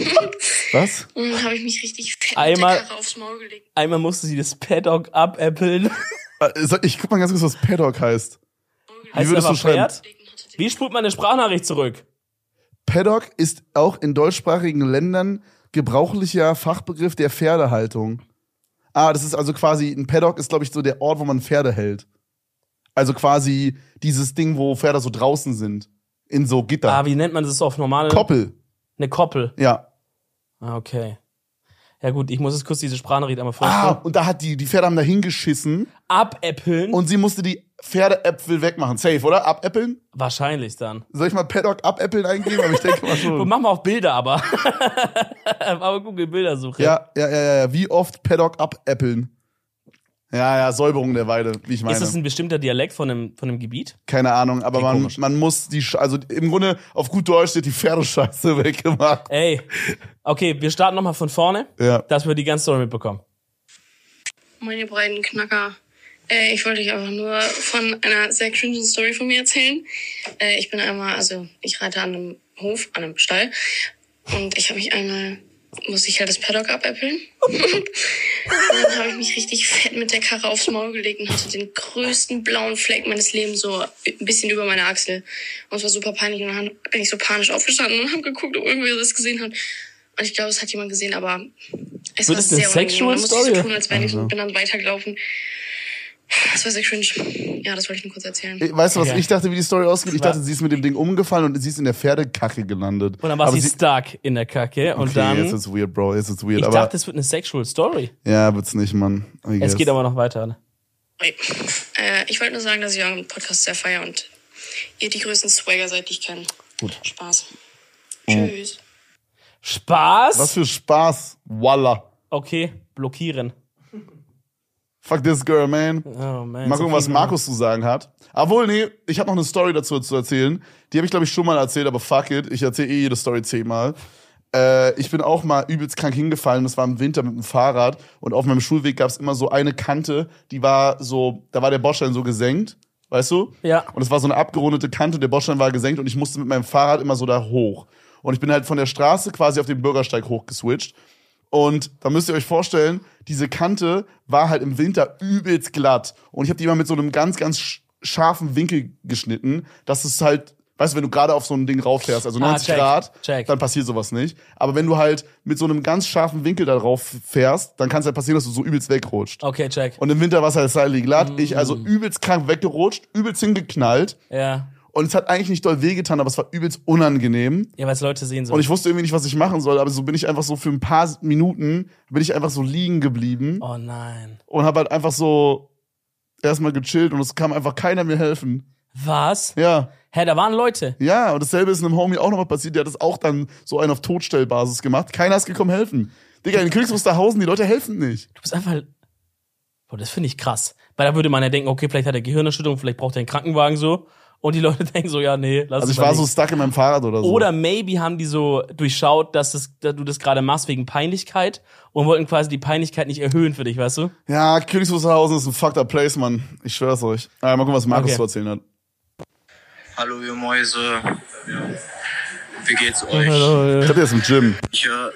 Was? und dann habe ich mich richtig fett Einmal- aufs Maul gelegt. Einmal musste sie das Paddock abäppeln. Äh, Ich guck mal ganz kurz, was Paddock heißt. Heißt würdest du schreiben? Wie spult man eine Sprachnachricht zurück? Paddock ist auch in deutschsprachigen Ländern gebrauchlicher Fachbegriff der Pferdehaltung. Ah, das ist also quasi, ein Paddock ist, glaube ich, so der Ort, wo man Pferde hält. Also quasi dieses Ding, wo Pferde so draußen sind. In so Gitter. Ah, wie nennt man das auf normale? Koppel. Eine Koppel. Ja. Ah, okay. Ja gut, ich muss jetzt kurz diese Sprachnachricht einmal Ah, vorstellen. und da hat die, die Pferde haben da hingeschissen Abäppeln? und sie musste die Pferdeäpfel wegmachen. Safe, oder? Abäppeln? Wahrscheinlich dann. Soll ich mal Paddock abäppeln eingeben? Aber ich denke mal schon. mach mal auf Bilder aber. aber Google Bildersuche. Ja, ja, ja, ja, ja. Wie oft Paddock abäppeln? Ja, ja, Säuberung der Weide, wie ich meine. Ist das ein bestimmter Dialekt von einem, von einem Gebiet? Keine Ahnung, aber Klingt man, komisch. man muss die, Sch- also im Grunde auf gut Deutsch steht die Pferdescheiße weggemacht. Ey, okay, wir starten nochmal von vorne, Ja. dass wir die ganze Story mitbekommen. Meine breiten Knacker. Äh, ich wollte euch einfach nur von einer sehr cringe Story von mir erzählen. Äh, ich bin einmal, also ich reite an einem Hof, an einem Stall und ich habe mich einmal, musste ich halt das Paddock abäppeln. und dann habe ich mich richtig fett mit der Karre aufs Maul gelegt und hatte den größten blauen Fleck meines Lebens so ein bisschen über meine Achsel. Und es war super peinlich und dann bin ich so panisch aufgestanden und habe geguckt, ob irgendwer das gesehen hat. Und ich glaube, es hat jemand gesehen, aber es Wird war sehr sexual unangenehm. Da musste ich so tun, als wäre ich und bin dann weitergelaufen. Das war sehr cringe. Ja, das wollte ich nur kurz erzählen. Äh, Weißt du, was Okay. ich dachte, wie die Story ausgeht? Ich dachte, sie ist mit dem Ding umgefallen und sie ist in der Pferdekacke gelandet. Und dann war Aber sie stuck in der Kacke und Okay, dann. jetzt ist weird, Bro, jetzt ist weird. ich aber dachte, es wird eine sexual Story. ja, wird's nicht, Mann. I Es geht aber noch weiter. Äh, ich wollte nur sagen, dass ich euren Podcast sehr feier und ihr die größten Swagger seid, die ich kenne. Gut. Spaß. Tschüss. Spaß? Was für Spaß. Walla. Okay, blockieren. Fuck this girl, man. Oh man. Mal gucken, was Markus zu sagen hat. Obwohl, nee, ich habe noch eine Story dazu zu erzählen. Die habe ich, glaube ich, schon mal erzählt, aber fuck it. Ich erzähle eh jede Story zehnmal. Äh, ich bin auch mal übelst krank hingefallen. Das war im Winter mit dem Fahrrad. Und auf meinem Schulweg gab es immer so eine Kante, die war so, da war der Bordstein so gesenkt. Weißt du? Ja. Und es war so eine abgerundete Kante, der Bordstein war gesenkt und ich musste mit meinem Fahrrad immer so da hoch. Und ich bin halt von der Straße quasi auf den Bürgersteig hochgeswitcht. Und da müsst ihr euch vorstellen, diese Kante war halt im Winter übelst glatt. Und ich habe die immer mit so einem ganz, ganz sch- scharfen Winkel geschnitten, dass es halt weißt du, wenn du gerade auf so ein Ding rauffährst, also Ah, 90 check, Grad, check. dann passiert sowas nicht. Aber wenn du halt mit so einem ganz scharfen Winkel da drauf fährst, dann kann es halt passieren, dass du so übelst wegrutscht. Okay, check. Und im Winter war es halt slightly glatt. Ich Mm. also übelst krank weggerutscht, übelst hingeknallt. Ja. Und es hat eigentlich nicht doll wehgetan, aber es war übelst unangenehm. Ja, weil es Leute sehen so. Und ich wusste irgendwie nicht, was ich machen soll, aber so bin ich einfach so für ein paar Minuten, bin ich einfach so liegen geblieben oh nein. und habe halt einfach so erstmal gechillt und es kam einfach keiner mir helfen. Was? Ja. Hä, da waren Leute. Ja, und dasselbe ist einem Homie auch nochmal passiert, der hat das auch dann so einen auf Todstellbasis gemacht. Keiner ist gekommen helfen. Digga, in Königs Wusterhausen, die Leute helfen nicht. Du bist einfach. Boah, das finde ich krass. Weil da würde man ja denken, okay, vielleicht hat er Gehirnerschütterung, vielleicht braucht er einen Krankenwagen so. Und die Leute denken so, ja, nee, lass Also ich war mal so stuck in meinem Fahrrad oder so. Oder maybe haben die so durchschaut, dass, das, dass du das gerade machst wegen Peinlichkeit und wollten quasi die Peinlichkeit nicht erhöhen für dich, weißt du? Ja, Königs Wusterhausen ist ein fucked up place, Mann. Ich schwör's euch. Ah, mal gucken, was Markus Okay. zu erzählen hat. Hallo ihr Mäuse. Wie geht's euch? Ich hatte jetzt im Gym. Ich höre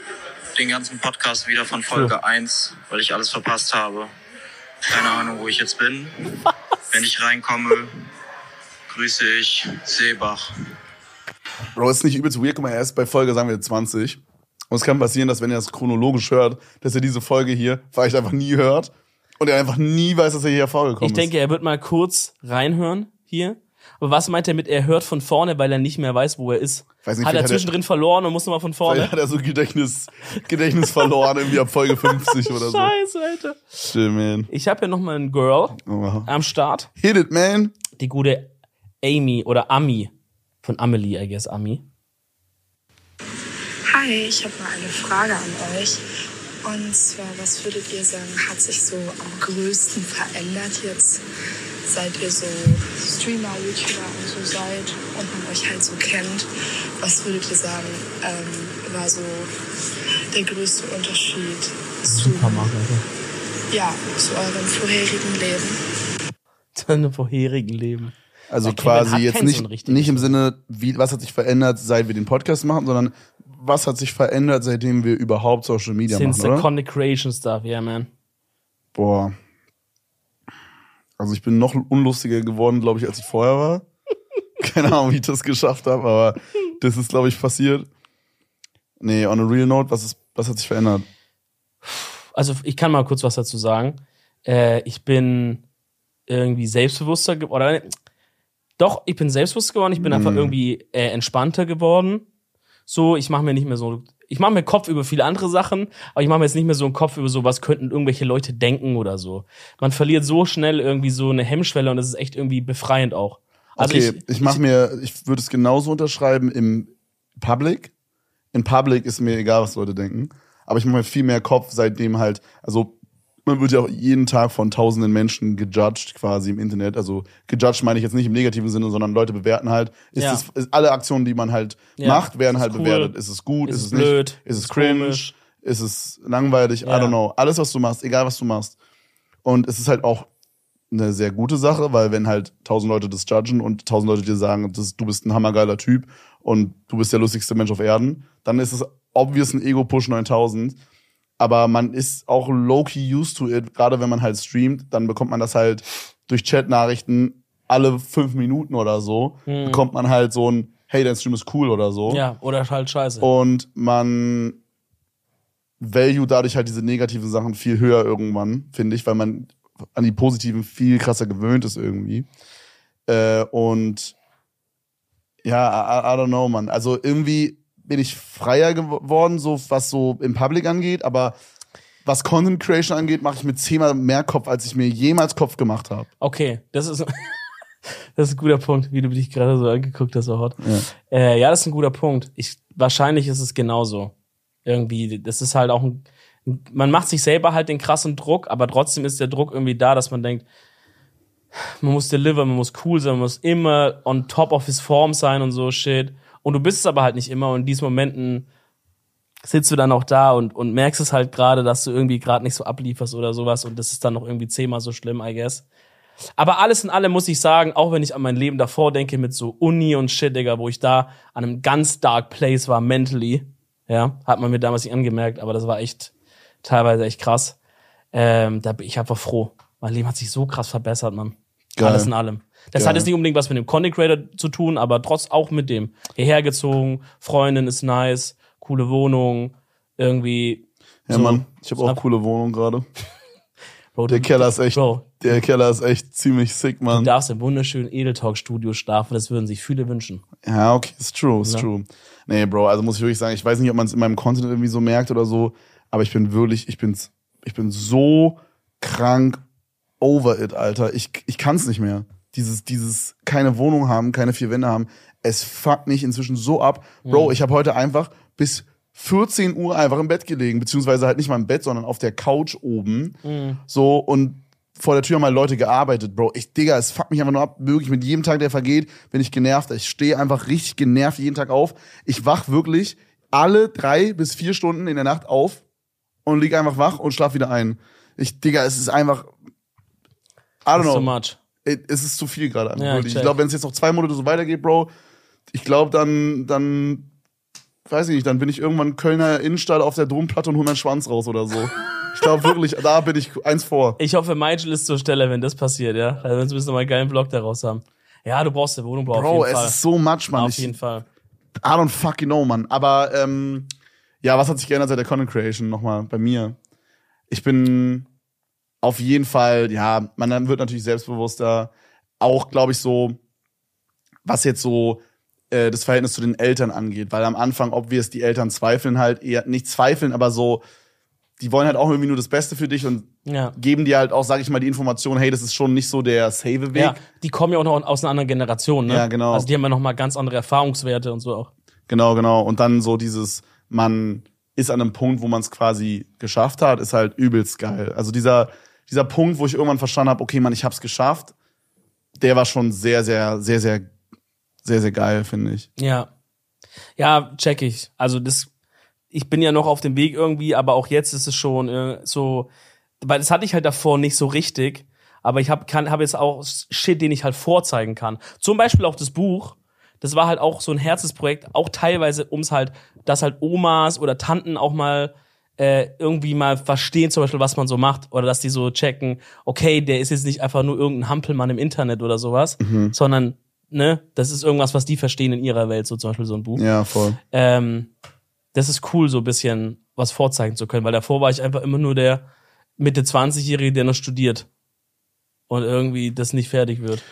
den ganzen Podcast wieder von Folge 1, weil ich alles verpasst habe. Keine Ahnung, wo ich jetzt bin. Wenn ich reinkomme, grüße ich Seebach. Bro, ist nicht übelst weird. Guck mal, er ist bei Folge, sagen wir, 20. Und es kann passieren, dass wenn er das chronologisch hört, dass er diese Folge hier vielleicht einfach nie hört und er einfach nie weiß, dass er hier vorgekommen Ich denke, er wird mal kurz reinhören hier. Aber was meint er mit, er hört von vorne, weil er nicht mehr weiß, wo er ist? Weiß nicht, hat er vielleicht hat er- zwischendrin verloren und muss nochmal von ist. vorne? Hat er so Gedächtnis, Gedächtnis verloren, irgendwie ab Folge 50 oder so. Scheiße, Alter. Still, man. Ich habe ja noch mal ein Girl Oh. am Start. Hit it, man. Die gute Amy oder Ami. Von Amelie, I guess, Ami. Hi, ich habe mal eine Frage an euch. Und zwar, was würdet ihr sagen, hat sich so am größten verändert jetzt, seit ihr so Streamer, YouTuber und so seid und man euch halt so kennt? Was würdet ihr sagen, ähm, war so der größte Unterschied zu, ja, zu eurem vorherigen Leben? Seine vorherigen Leben. Also Kevin quasi jetzt nicht, nicht im Sinne, wie, was hat sich verändert, seit wir den Podcast machen, sondern was hat sich verändert, seitdem wir überhaupt Social Media Since machen, the oder? Content Creation Stuff, yeah, man. Boah. Also ich bin noch unlustiger geworden, glaube ich, als ich vorher war. Keine Ahnung, wie ich das geschafft habe, aber das ist, glaube ich, passiert. Nee, on a real note, was, ist, was hat sich verändert? Also ich kann mal kurz was dazu sagen. Äh, ich bin irgendwie selbstbewusster geworden. Doch, ich bin selbstbewusst geworden. Ich bin einfach Mhm. irgendwie äh, entspannter geworden. So, ich mache mir nicht mehr so. Ich mache mir Kopf über viele andere Sachen, aber ich mache mir jetzt nicht mehr so einen Kopf über so, was könnten irgendwelche Leute denken oder so. Man verliert so schnell irgendwie so eine Hemmschwelle und das ist echt irgendwie befreiend auch. Also okay, ich, ich mache mir, ich würde es genauso unterschreiben im Public. In Public ist mir egal, was Leute denken. Aber ich mache mir viel mehr Kopf, seitdem halt, also man wird ja auch jeden Tag von tausenden Menschen gejudged quasi im Internet. Also gejudged meine ich jetzt nicht im negativen Sinne, sondern Leute bewerten halt. Ist Ja. das, ist alle Aktionen, die man halt Ja. macht, werden halt es cool? bewertet. Ist es gut? Ist Ist, es es nicht? blöd? Ist es es cringe? komisch? Ist es langweilig? Ja. I don't know. Alles, was du machst, egal was du machst. Und es ist halt auch eine sehr gute Sache, weil wenn halt tausend Leute das judgen und tausend Leute dir sagen, das, du bist ein hammergeiler Typ und du bist der lustigste Mensch auf Erden, dann ist es obvious ein Ego-Push 9000. Aber man ist auch low-key used to it, gerade wenn man halt streamt, dann bekommt man das halt durch Chat-Nachrichten alle fünf Minuten oder so, Mhm. bekommt man halt so ein, hey, dein Stream ist cool oder so. Ja, oder halt scheiße. Und man value dadurch halt diese negativen Sachen viel höher irgendwann, finde ich, weil man an die positiven viel krasser gewöhnt ist irgendwie. Äh, und ja, I, I don't know, man. Also irgendwie bin ich freier geworden, so was so im Public angeht, aber was Content Creation angeht, mache ich mir zehnmal mehr Kopf, als ich mir jemals Kopf gemacht habe. Okay, das ist, das ist ein guter Punkt, wie du dich gerade so angeguckt hast, Hot. Ja. Äh, ja, das ist ein guter Punkt. Ich, wahrscheinlich ist es genauso. Irgendwie, das ist halt auch ein, man macht sich selber halt den krassen Druck, aber trotzdem ist der Druck irgendwie da, dass man denkt, man muss deliver, man muss cool sein, man muss immer on top of his form sein und so shit. Und du bist es aber halt nicht immer und in diesen Momenten sitzt du dann auch da und, und merkst es halt gerade, dass du irgendwie gerade nicht so ablieferst oder sowas und das ist dann noch irgendwie zehnmal so schlimm, I guess. Aber alles in allem muss ich sagen, auch wenn ich an mein Leben davor denke mit so Uni und Shit, Digga, wo ich da an einem ganz dark place war, mentally, ja, hat man mir damals nicht angemerkt, aber das war echt teilweise echt krass. Ähm, da bin ich einfach froh. Mein Leben hat sich so krass verbessert, Mann. Geil. Alles in allem. Das Geil. hat jetzt nicht unbedingt was mit dem Content Creator zu tun, aber trotz auch mit dem. Hierher gezogen, Freundin ist nice, coole Wohnung, irgendwie. Ja, so. Mann, ich habe auch coole Wohnung gerade. Bro, Der du- Keller ist echt, Bro, der Keller ist echt ziemlich sick, du Mann. darfst im wunderschönen Edeltalk-Studio schlafen, das würden sich viele wünschen. Ja, okay, ist true, ist Ja. true. Nee, Bro, also muss ich wirklich sagen, ich weiß nicht, ob man es in meinem Content irgendwie so merkt oder so, aber ich bin wirklich, ich bin, ich bin so krank over it, Alter. Ich, ich kann's nicht mehr. Dieses, dieses keine Wohnung haben, keine vier Wände haben, es fuckt mich inzwischen so ab. Bro, Mhm. ich habe heute einfach bis 14 Uhr einfach im Bett gelegen, beziehungsweise halt nicht mal im Bett, sondern auf der Couch oben. Mhm. So, und vor der Tür haben halt Leute gearbeitet, Bro. Ich, Digga, es fuckt mich einfach nur ab. Wirklich, mit jedem Tag, der vergeht, bin ich genervt. Ich stehe einfach richtig genervt jeden Tag auf. Ich wach wirklich alle drei bis vier Stunden in der Nacht auf und lieg einfach wach und schlaf wieder ein. Ich, Digga, es ist einfach. I don't It's know. so much. It- Es ist zu viel gerade. Ja, ich ich glaube, wenn es jetzt noch zwei Monate so weitergeht, Bro, ich glaube, dann, dann, weiß ich nicht, dann bin ich irgendwann Kölner Innenstadt auf der Domplatte und hol meinen Schwanz raus oder so. Ich glaube wirklich, da bin ich eins vor. Ich hoffe, Michael ist zur Stelle, wenn das passiert, ja. Also, sonst müssen wir mal einen geilen Vlog daraus haben. Ja, du brauchst eine Wohnung, Bro, Bro, es Fall. ist so much, Mann. auf jeden Fall. I don't fucking know, Mann. Aber ähm, ja, was hat sich geändert seit der Content Creation nochmal bei mir? Ich bin auf jeden Fall, ja, man wird natürlich selbstbewusster. Auch, glaube ich, so, was jetzt so äh, das Verhältnis zu den Eltern angeht. Weil am Anfang, obvious, die Eltern zweifeln halt eher, nicht zweifeln, aber so, die wollen halt auch irgendwie nur das Beste für dich und Ja. geben dir halt auch, sag ich mal, die Information, hey, das ist schon nicht so der safe Weg. Ja, die kommen ja auch noch aus einer anderen Generation, ne? Ja, genau. Also die haben ja noch mal ganz andere Erfahrungswerte und so auch. Genau, genau. Und dann so dieses, man ist an einem Punkt, wo man es quasi geschafft hat, ist halt übelst geil. Also dieser, dieser Punkt, wo ich irgendwann verstanden habe, okay, Mann, ich hab's geschafft, der war schon sehr, sehr, sehr, sehr, sehr, sehr geil, finde ich. Ja. Ja, check ich. Also das, ich bin ja noch auf dem Weg irgendwie, aber auch jetzt ist es schon äh, so, weil das hatte ich halt davor nicht so richtig, aber ich habe habe jetzt auch Shit, den ich halt vorzeigen kann. Zum Beispiel auch das Buch. Das war halt auch so ein Herzensprojekt, auch teilweise ums halt, dass halt Omas oder Tanten auch mal äh, irgendwie mal verstehen, zum Beispiel, was man so macht, oder dass die so checken, okay, der ist jetzt nicht einfach nur irgendein Hampelmann im Internet oder sowas, Mhm. sondern ne, das ist irgendwas, was die verstehen in ihrer Welt, so zum Beispiel so ein Buch. Ja, voll. Ähm, das ist cool, so ein bisschen was vorzeigen zu können, weil davor war ich einfach immer nur der Mitte 20-Jährige, der noch studiert und irgendwie das nicht fertig wird.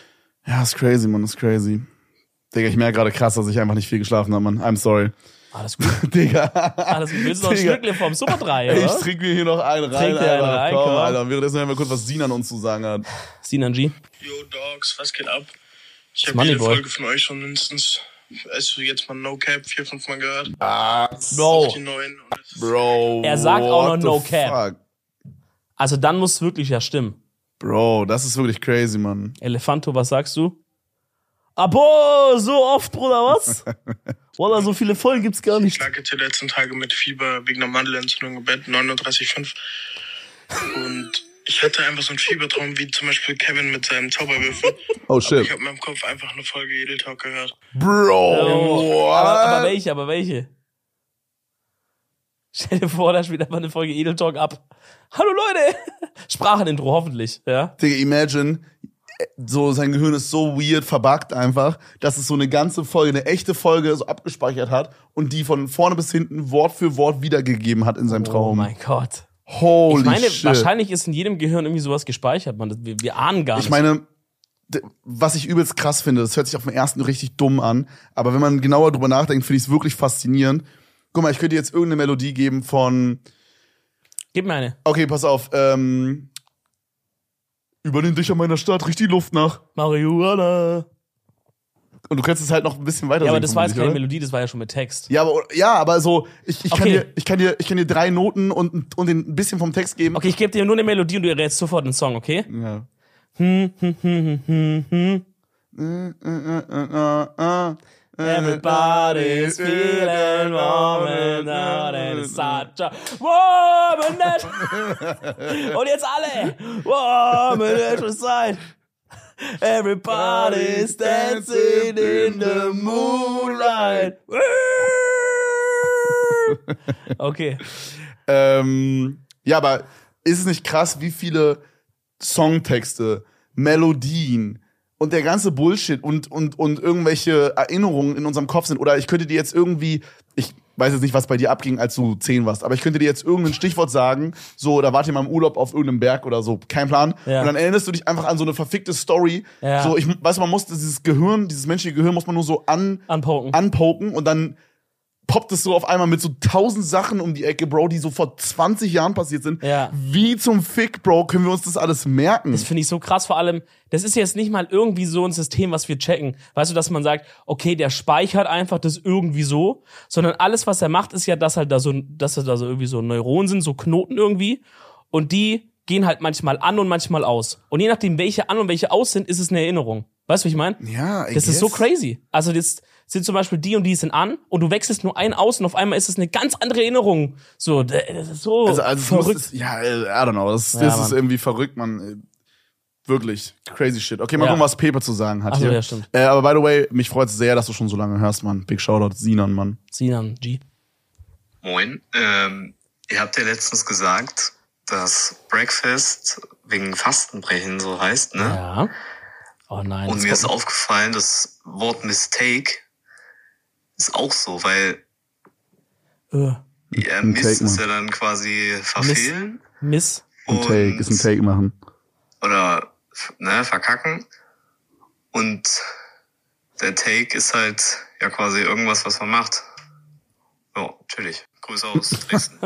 Ja, ist crazy, Mann, ist crazy. Digga, ich merke gerade krass, dass ich einfach nicht viel geschlafen habe, Mann. I'm sorry. Alles gut. Digga. Alles gut. Willst du noch ein. Stückle vom Super 3, Ey, oder? ich trinke mir hier noch einen rein, Trink dir einen Alter. rein, komm, komm. Alter. Währenddessen hören wir kurz, was Sinan uns zu sagen hat. Sinan G. Yo, Dogs, was geht ab? Ich habe jede Moneyboy. Folge von euch schon mindestens, also jetzt mal No Cap, vier, fünf Mal gehört. Ah, Bro. Bro. Er sagt auch noch No Cap. fuck? Also dann muss es wirklich ja stimmen. Bro, das ist wirklich crazy, Mann. Elefanto, was sagst du? Abo, so oft, Bruder, was? Wallah, so viele Folgen gibt's gar nicht. Ich lag jetzt die letzten Tage mit Fieber wegen einer Mandelentzündung im Bett, 39,5. Und ich hatte einfach so einen Fiebertraum, wie zum Beispiel Kevin mit seinem Zauberwürfel. Oh, Aber shit. ich habe in meinem Kopf einfach eine Folge Edel Talk gehört. Bro, Oh, aber, aber welche, aber welche? Stell dir vor, da spielt einfach eine Folge Edel Talk ab. Hallo Leute! Sprachenintro, hoffentlich, ja? Digga, imagine, so sein Gehirn ist so weird verbuggt einfach, dass es so eine ganze Folge, eine echte Folge so abgespeichert hat und die von vorne bis hinten Wort für Wort wiedergegeben hat in seinem Oh Traum. mein Gott. Holy ich meine, shit. wahrscheinlich ist in jedem Gehirn irgendwie sowas gespeichert, man. Wir, wir ahnen gar nicht. Ich meine, was ich übelst krass finde, das hört sich auf den ersten richtig dumm an, aber wenn man genauer drüber nachdenkt, finde ich es wirklich faszinierend. Guck mal, ich könnte jetzt irgendeine Melodie geben von, Gib mir eine. okay, pass auf, ähm, über den Dächern meiner Stadt riecht die Luft nach. Marihuana. Und du kannst es halt noch ein bisschen weiter Ja, aber das war jetzt keine oder? Melodie, das war ja schon mit Text. Ja, aber, ja, aber so, ich, ich, kann Okay. dir, ich, kann dir, ich kann dir drei Noten und, und ein bisschen vom Text geben. Okay, ich gebe dir nur eine Melodie und du rätst sofort einen Song, okay? Ja. Hm, hm, hm, hm, hm, hm. Everybody's feeling out and it's such a and natural. Und jetzt alle. Warm and natural side. Everybody's dancing in the moonlight. Okay. Ähm, ja, aber ist es nicht krass, wie viele Songtexte, Melodien und der ganze Bullshit und, und, und irgendwelche Erinnerungen in unserem Kopf sind. Oder ich könnte dir jetzt irgendwie, ich weiß jetzt nicht, was bei dir abging, als du zehn warst, aber ich könnte dir jetzt irgendein Stichwort sagen, so, da wart ihr mal im Urlaub auf irgendeinem Berg oder so, kein Plan. Ja. Und dann erinnerst du dich einfach an so eine verfickte Story. Ja. So, ich weiß, man muss dieses Gehirn, dieses menschliche Gehirn muss man nur so an, Anpoken. anpoken und dann poppt es so auf einmal mit so tausend Sachen um die Ecke, Bro, die so vor 20 Jahren passiert sind. Ja. Wie zum Fick, Bro, können wir uns das alles merken? Das finde ich so krass. Vor allem, das ist jetzt nicht mal irgendwie so ein System, was wir checken. Weißt du, dass man sagt, okay, der speichert einfach das irgendwie so, sondern alles, was er macht, ist ja, dass halt da so, dass da so irgendwie so Neuronen sind, so Knoten irgendwie. Und die gehen halt manchmal an und manchmal aus. Und je nachdem, welche an und welche aus sind, ist es eine Erinnerung. Weißt du, wie ich meine? ja, I Das ist so guess. crazy. Also das sind zum Beispiel die und die sind an und du wechselst nur einen aus und auf einmal ist es eine ganz andere Erinnerung. So, das ist so Also, also muss, verrückt. es, ja, äh, I don't know. Das, Ja, das ist Mann. irgendwie verrückt, man. Äh, Wirklich. Crazy shit. Okay, mal Ja. gucken, was Pepe zu sagen hat Ach so, hier. ja, stimmt. Äh, aber by the way, mich freut es sehr, dass du schon so lange hörst, Mann. Big Shoutout, Sinan, Mann. Sinan, G. Moin. Ähm, ihr habt ja letztens gesagt, dass Breakfast wegen Fastenbrechen so heißt, ne? Ja. Oh nein. Und mir ist aufgefallen, das Wort Mistake ist auch so, weil Äh, ja, Take, ist ja dann quasi verfehlen Miss. Ein Take, ist ein Take machen. oder ne, verkacken. Und der Take ist halt ja quasi irgendwas, was man macht. Ja, natürlich. Grüße aus Dresden.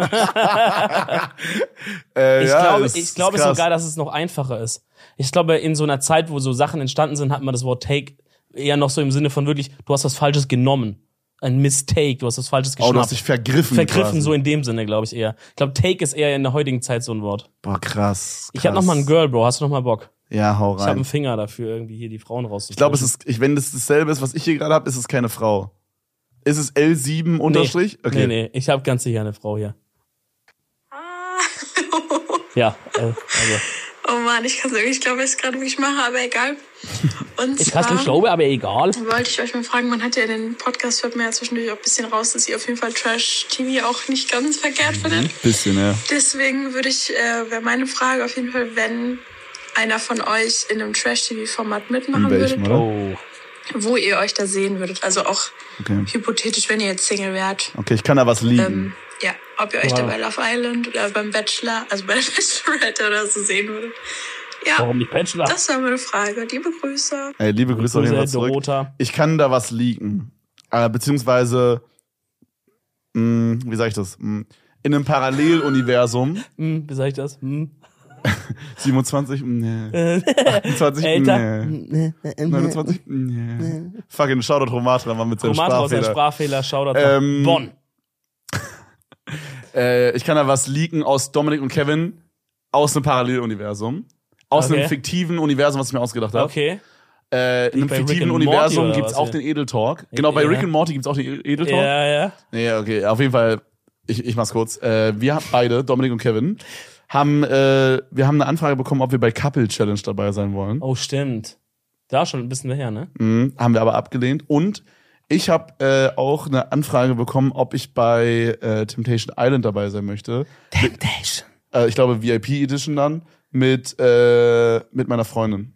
Äh, Ich ja, glaube, ist- ich glaube ist krass. sogar, dass es noch einfacher ist. Ich glaube, in so einer Zeit, wo so Sachen entstanden sind, hat man das Wort Take eher noch so im Sinne von wirklich, du hast was Falsches genommen. Ein Mistake, du hast was Falsches Oh, du geschnappt. hast dich vergriffen. Vergriffen, quasi. so in dem Sinne, glaube ich eher. Ich glaube, Take ist eher in der heutigen Zeit so ein Wort. Boah, krass. Ich habe krass. noch mal ein Girl, Bro. Hast du noch mal Bock? Ja, hau Ich habe rein. einen Finger dafür, irgendwie hier die Frauen rauszukriegen. Ich glaube, es ist, ich, wenn das dasselbe ist, was ich hier gerade habe, ist es keine Frau. Ist es L7 Unterstrich? Nee, nee, nee. Ich habe ganz sicher eine Frau hier. Ja, äh, also. Oh Mann, ich kann es ich glaube, was ich gerade wirklich mache, aber egal. Und Ich kann zwar nicht glauben, aber egal. wollte ich euch mal fragen, man hat ja in den Podcast, hört man ja zwischendurch auch ein bisschen raus, dass ihr auf jeden Fall Trash-TV auch nicht ganz verkehrt findet. Bisschen, ja. Deswegen würde ich, äh, wäre meine Frage auf jeden Fall, wenn einer von euch in einem Trash-TV-Format mitmachen welchem, würdet, oder? Oh. wo ihr euch da sehen würdet. Also auch Okay. hypothetisch, wenn ihr jetzt Single wärt. Okay, ich kann da was liegen. Ähm, ja, ob ihr euch da Wow. bei Love Island oder beim Bachelor, also bei der Bachelorette oder so sehen würdet. Ja, Warum nicht Bachelor? das war meine Frage. Liebe Grüße. Ey, liebe Grüße auf jeden Fall Grüße, zurück. Dorota. Ich kann da was liegen. Äh, beziehungsweise, mh, wie sag ich das? Mh, in einem Paralleluniversum, Hm, wie sag ich das? Hm. 27, nee. 28, Älter? nee. 29, nee. Fucking Shoutout Romatra mal mit seinem Roman aus der Sprachfehler. Sprachfehler, Shoutout Ähm, Bonn. Äh, ich kann da was leaken aus Dominik und Kevin aus einem Paralleluniversum. Aus Okay. einem fiktiven Universum, was ich mir ausgedacht habe. Okay. Äh, in einem fiktiven Universum gibt's was auch den Edel Talk. Genau, bei Ja. Rick and Morty gibt's auch den Edel Talk. Ja, ja. Nee, okay, auf jeden Fall, ich, ich mach's kurz. Äh, wir beide, Dominik und Kevin, haben, äh, wir haben eine Anfrage bekommen, ob wir bei Couple Challenge dabei sein wollen. Oh, stimmt. Da schon ein bisschen her, ne? Mhm, haben wir aber abgelehnt. Und ich habe äh, auch eine Anfrage bekommen, ob ich bei äh, Temptation Island dabei sein möchte. Temptation. Äh, ich glaube VIP Edition dann mit äh, mit meiner Freundin.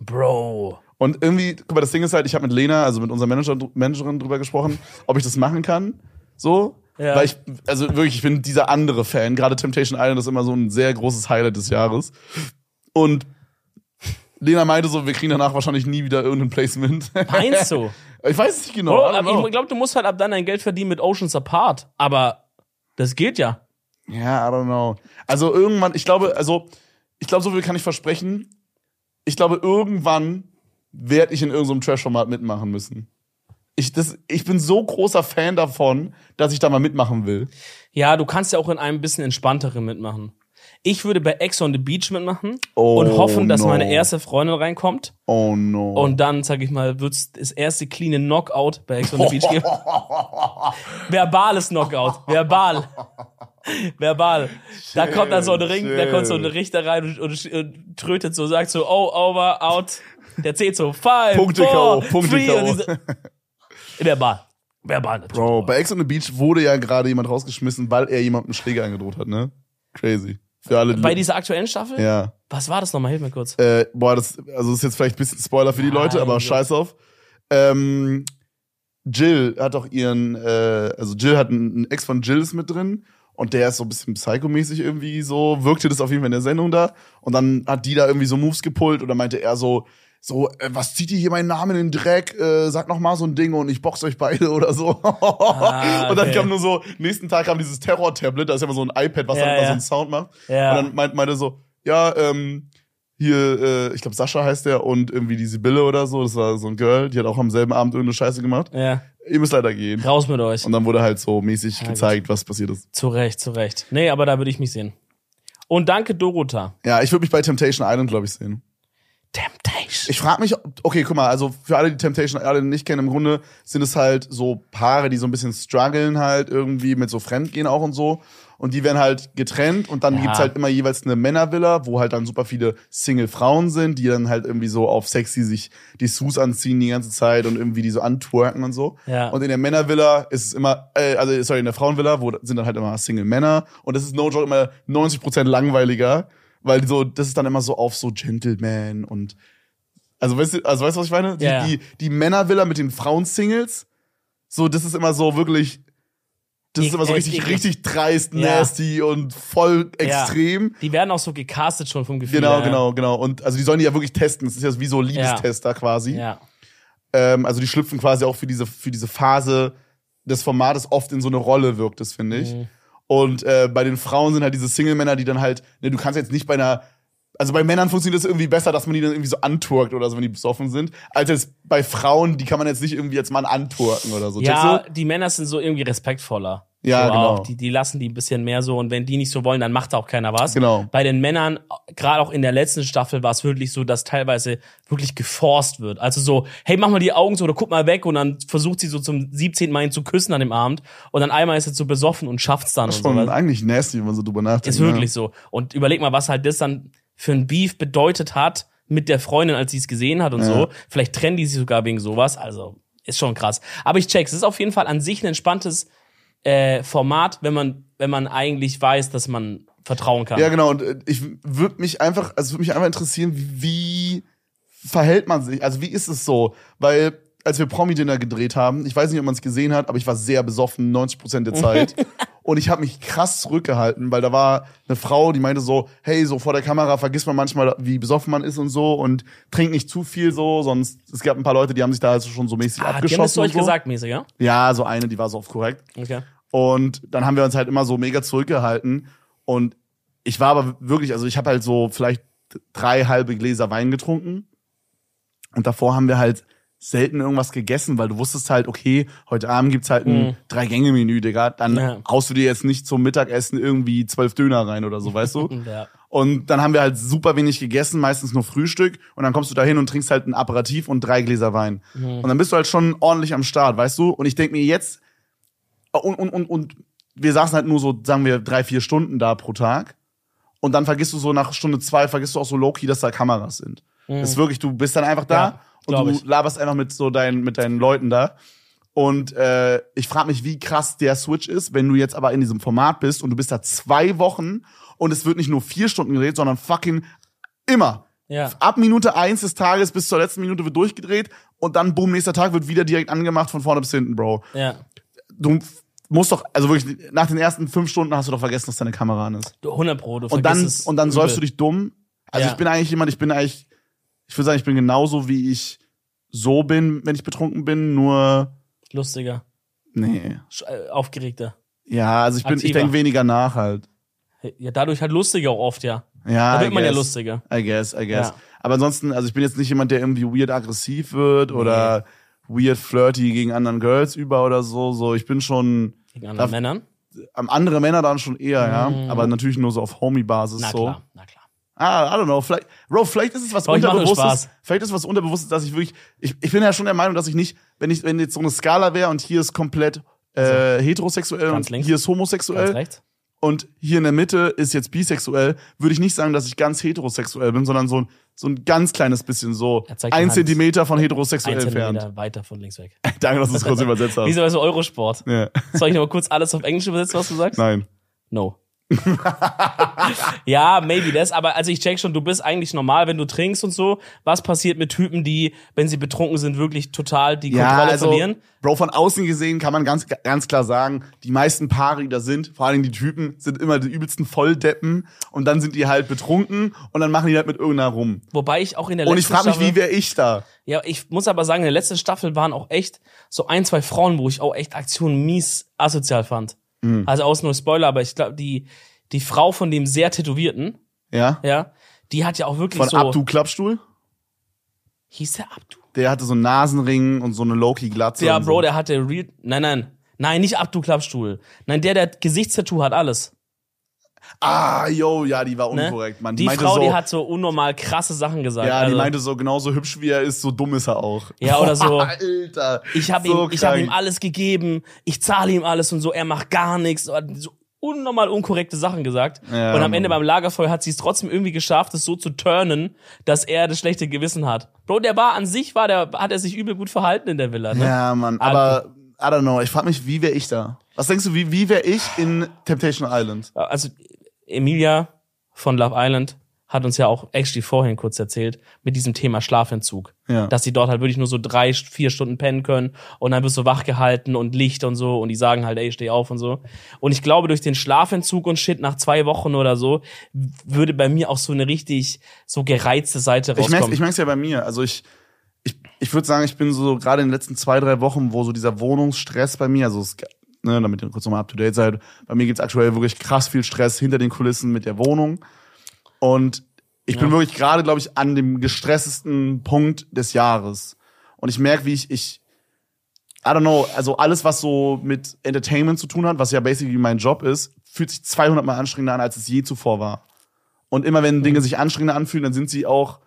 Bro. Und irgendwie, guck mal, das Ding ist halt, ich habe mit Lena, also mit unserer Manager, Managerin drüber gesprochen, ob ich das machen kann. So. Ja. Weil ich, also wirklich, ich bin dieser andere Fan. Gerade Temptation Island ist immer so ein sehr großes Highlight des Jahres. Und Lena meinte so, wir kriegen danach wahrscheinlich nie wieder irgendein Placement. Meinst du? ich weiß es nicht genau. Bro, aber ich glaube, du musst halt ab dann dein Geld verdienen mit Oceans Apart. Aber das geht ja. Ja, I don't know. Also irgendwann, ich glaube, also ich glaube, so viel kann ich versprechen. Ich glaube, irgendwann werde ich in irgendeinem Trash-Format mitmachen müssen. Ich, das, ich bin so großer Fan davon, dass ich da mal mitmachen will. Ja, du kannst ja auch in einem bisschen entspannteren mitmachen. Ich würde bei Ex on the Beach mitmachen Oh, und hoffen, dass no. meine erste Freundin reinkommt. Oh no. Und dann, sag ich mal, wird's das erste cleane Knockout bei Ex on the Beach geben. Verbales Knockout. Verbal. Verbal. Da kommt dann so ein Ring, da kommt so ein Richter rein und, und, und trötet so, sagt so, oh, over, out. Der zählt so, five, Punkte four, Punkte three. Und diese, verbal. Verbal natürlich. Bro, bei Ex on the Beach wurde ja gerade jemand rausgeschmissen, weil er jemandem Schläge angedroht hat, ne? Crazy. Für alle, Bei dieser aktuellen Staffel? Ja. Was war das nochmal? Hilf mir kurz. Äh, boah, das, also das ist jetzt vielleicht ein bisschen Spoiler für die Leute, aber Gott. scheiß auf. Ähm, Jill hat auch ihren, äh, also Jill hat einen, einen Ex von Jill ist mit drin und der ist so ein bisschen psychomäßig irgendwie so, wirkte das auf jeden Fall in der Sendung da und dann hat die da irgendwie so Moves gepullt und dann meinte er so, so, äh, was zieht ihr hier meinen Namen in den Dreck? Äh, sag noch mal so ein Ding und ich box euch beide oder so. Ah, Und dann kam nur so, nächsten Tag kam dieses Terror-Tablet, da ist ja immer so ein iPad, was Ja, dann immer ja. so einen Sound macht. Ja. Und dann meint, meinte so, ja, ähm, hier, äh, ich glaube Sascha heißt der und irgendwie die Sibylle oder so, das war so ein Girl, die hat auch am selben Abend irgendeine Scheiße gemacht. Ja. Ihr müsst leider gehen. Raus mit euch. Und dann wurde halt so mäßig Ja, gezeigt, was passiert ist. Zu Recht, zu Recht. Nee, aber da würde ich mich sehen. Und danke, Dorota. Ja, ich würde mich bei Temptation Island, glaube ich, sehen. Temptation. Ich frage mich, okay, guck mal, also für alle, die Temptation Island nicht kennen, im Grunde sind es halt so Paare, die so ein bisschen strugglen halt irgendwie mit so Fremdgehen auch und so. Und die werden halt getrennt und dann Ja. gibt's halt immer jeweils eine Männervilla, wo halt dann super viele Single-Frauen sind, die dann halt irgendwie so auf sexy sich die Sus anziehen die ganze Zeit und irgendwie die so antwerken und so. Ja. Und in der Männervilla ist es immer, äh, also sorry, in der Frauenvilla, wo sind dann halt immer Single-Männer und das ist no joke immer 90% langweiliger, weil so, das ist dann immer so auf so Gentleman und also weißt du, also weißt du, was ich meine? Die, Ja. die, die Männervilla mit den Frauensingles, so, das ist immer so wirklich, das ist Ik- immer so richtig, eklig. richtig dreist, Ja. nasty und voll extrem. Ja. Die werden auch so gecastet schon vom Gefühl. Genau, her. genau, genau. Und also die sollen die ja wirklich testen. Das ist ja wie so Liebestester quasi. Ja. Ähm, also die schlüpfen quasi auch für diese, für diese Phase des Formates oft in so eine Rolle wirkt es, finde ich. Mhm. Und äh, bei den Frauen sind halt diese Single-Männer, die dann halt, ne, du kannst jetzt nicht bei einer, also bei Männern funktioniert das irgendwie besser, dass man die dann irgendwie so antwerkt oder so, wenn die besoffen sind, als jetzt bei Frauen, die kann man jetzt nicht irgendwie jetzt mal antwerken oder so. Ja, die Männer sind so irgendwie respektvoller. Ja, so genau. Auch. Die, die lassen die ein bisschen mehr so und wenn die nicht so wollen, dann macht auch keiner was. Genau. Bei den Männern, gerade auch in der letzten Staffel, war es wirklich so, dass teilweise wirklich geforst wird. Also so, hey, mach mal die Augen so oder guck mal weg und dann versucht sie so zum 17. Mal ihn zu küssen an dem Abend und dann einmal ist er so besoffen und schafft's dann und Schon sowas. eigentlich nasty, wenn man so drüber nachdenkt. Ist wirklich so. Und überleg mal, was halt das dann für ein Beef bedeutet hat mit der Freundin, als sie es gesehen hat und Ja. so. Vielleicht trennen die sich sogar wegen sowas. Also ist schon krass. Aber ich check's. Es ist auf jeden Fall an sich ein entspanntes äh, Format, wenn man, wenn man eigentlich weiß, dass man vertrauen kann. Ja, genau. Und äh, ich würde mich einfach, also würde mich einfach interessieren, wie, wie verhält man sich? Also wie ist es so? Weil als wir Promi-Dinner gedreht haben, ich weiß nicht, ob man es gesehen hat, aber ich war sehr besoffen, 90% der Zeit. und ich habe mich krass zurückgehalten, weil da war eine Frau, die meinte so, hey, so vor der Kamera vergisst man manchmal, wie besoffen man ist und so und trinkt nicht zu viel so, sonst, es gab ein paar Leute, die haben sich da also schon so mäßig Ah, die haben abgeschossen. zu euch so. gesagt, mäßig, ja? Ja, so eine, die war so oft korrekt. Okay. Und dann haben wir uns halt immer so mega zurückgehalten. Und ich war aber wirklich, also ich habe halt so vielleicht drei halbe Gläser Wein getrunken. Und davor haben wir halt selten irgendwas gegessen, weil du wusstest halt, okay, heute Abend gibt's halt ein Mhm. Drei-Gänge-Menü, Digga. Dann Ja. haust du dir jetzt nicht zum Mittagessen irgendwie zwölf Döner rein oder so, weißt du? Ja. Und dann haben wir halt super wenig gegessen, meistens nur Frühstück. Und dann kommst du da hin und trinkst halt ein Aperitif und drei Gläser Wein. Mhm. Und dann bist du halt schon ordentlich am Start, weißt du? Und ich denk mir jetzt, und, und, und, und wir saßen halt nur so, sagen wir, drei, vier Stunden da pro Tag. Und dann vergisst du so nach Stunde zwei, vergisst du auch so low-key, dass da Kameras sind. Das ist wirklich, du bist dann einfach da Ja, glaub und ich. du laberst einfach mit so deinen, mit deinen Leuten da. Und äh, ich frage mich, wie krass der Switch ist, wenn du jetzt aber in diesem Format bist und du bist da zwei Wochen und es wird nicht nur vier Stunden gedreht, sondern fucking immer. Ja. Ab Minute eins des Tages bis zur letzten Minute wird durchgedreht und dann, boom, nächster Tag wird wieder direkt angemacht von vorne bis hinten, Bro. Ja. Du musst doch, also wirklich, nach den ersten fünf Stunden hast du doch vergessen, dass deine Kamera an ist. Du, 100 Pro, du Und dann, und dann übel. säufst du dich dumm. Also Ja. ich bin eigentlich jemand, ich bin eigentlich, ich würde sagen, ich bin genauso, wie ich so bin, wenn ich betrunken bin, nur, Lustiger. nee. Äh, Aufgeregter. Ja, also ich bin, ich Aktiver. denke weniger nach halt. Ja, dadurch halt lustiger auch oft, ja. Ja, Da I wird man ja lustiger. I guess, I guess. Ja. Aber ansonsten, also ich bin jetzt nicht jemand, der irgendwie weird aggressiv wird oder weird flirty gegen anderen Girls über oder so. So, ich bin schon Gegen andere Da- Männern. am andere Männer dann schon eher, ja. Mhm. Aber natürlich nur so auf Homie-Basis Na so. klar, na klar. Ah, I don't know. Vielleicht, Bro, vielleicht ist es was Bro, Unterbewusstes. Vielleicht ist es was Unterbewusstes, dass ich wirklich. Ich, ich bin ja schon der Meinung, dass ich nicht, wenn ich, wenn jetzt so eine Skala wäre und hier ist komplett äh, heterosexuell und hier ist homosexuell und hier in der Mitte ist jetzt bisexuell, würde ich nicht sagen, dass ich ganz heterosexuell bin, sondern so, ein- so ein ganz kleines bisschen so ein. Zentimeter von heterosexuell Ein entfernt. Zentimeter weiter von links weg. Danke, dass du es kurz übersetzt hast. Wie so bei so Eurosport. Ja. Soll ich noch mal kurz alles auf Englisch übersetzen, was du sagst? Nein. No. ja, maybe das, aber also ich check schon, du bist eigentlich normal, wenn du trinkst und so. Was passiert mit Typen, die, wenn sie betrunken sind, wirklich total die Kontrolle also, verlieren? Bro, von außen gesehen kann man ganz, ganz klar sagen, die meisten Paare, die da sind, vor allem die Typen, sind immer die übelsten Volldeppen und dann sind die halt betrunken und dann machen die halt mit irgendeiner rum. Wobei ich auch in der Und letzten ich frage mich, Staffel, wie wäre ich da? Ja, ich muss aber sagen, in der letzten Staffel waren auch echt so ein, zwei Frauen, wo ich auch echt Aktionen mies asozial fand. Mhm. Also aus nur Spoiler, aber ich glaube, die, die Frau von dem sehr Tätowierten, Ja? ja, die hat ja auch wirklich Von so. Abdu Klappstuhl? Hieß der Abdu? Der hatte so einen Nasenring und so eine Loki-Glatze. Ja, Bro, so. der hatte real. Nein, nein. Nein, nicht Abdu Klappstuhl. Nein, der, der Gesichtstattoo hat alles. Ah, yo, ja, die war Ne? unkorrekt, Mann. Die meinte Frau, so, die hat so unnormal krasse Sachen gesagt. Ja, also, die meinte so, genauso hübsch wie er ist, so dumm ist er auch. Ja, oder so. Alter. Ich habe so ihm, ich hab ihm alles gegeben, ich zahle ihm alles und so, er macht gar nichts. So unnormal unkorrekte Sachen gesagt. Ja, und am Ende beim Lagerfeuer hat sie es trotzdem irgendwie geschafft, es so zu turnen, dass er das schlechte Gewissen hat. Bro, der war an sich, war der, hat er sich übel gut verhalten in der Villa. Ne? Ja, Mann, aber I don't know. Ich frage mich, wie wäre ich da? Was denkst du, wie, wie wäre ich in Temptation Island? Also Emilia von Love Island hat uns ja auch actually vorhin kurz erzählt mit diesem Thema Schlafentzug. Ja. Dass sie dort halt wirklich nur so drei, vier Stunden pennen können und dann wirst du wach gehalten und Licht und so und die sagen halt, ey, steh auf und so. Und ich glaube, durch den Schlafentzug und Shit nach zwei Wochen oder so würde bei mir auch so eine richtig so gereizte Seite Ich merk's, rauskommen. ich merk's ja bei mir. Also ich, ich, ich würde sagen, ich bin so gerade in den letzten zwei, drei Wochen, wo so dieser Wohnungsstress bei mir, also es, ne, damit ihr kurz nochmal up to date seid, bei mir gibt's aktuell wirklich krass viel Stress hinter den Kulissen mit der Wohnung. Und ich bin Ja. wirklich gerade, glaube ich, an dem gestresstesten Punkt des Jahres. Und ich merke, wie ich, ich, I don't know, also alles, was so mit Entertainment zu tun hat, was ja basically mein Job ist, fühlt sich 200 Mal anstrengender an, als es je zuvor war. Und immer wenn Dinge sich anstrengender anfühlen, dann sind sie auch,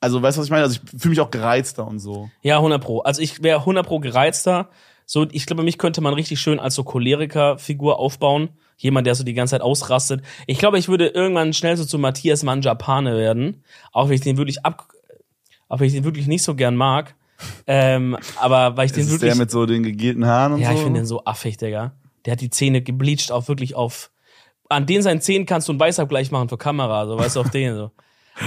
also weißt du, was ich meine? Also ich fühle mich auch gereizter und so. Ja, 100 pro. Also ich wäre 100 pro gereizter. So, ich glaube, mich könnte man richtig schön als so Choleriker-Figur aufbauen. Jemand, der so die ganze Zeit ausrastet. Ich glaube, ich würde irgendwann schnell so zu Matthias Manjapane werden. Auch wenn ich den wirklich ab, auch wenn ich den wirklich nicht so gern mag. Ähm, aber weil ich den ist wirklich. der mit so den gegelten Haaren und ja, so. ich finde den so affig, Digga. Der hat die Zähne gebleached auf wirklich auf. An den seinen Zähnen kannst du einen Weißabgleich machen für Kamera, so weißt du, auf den so.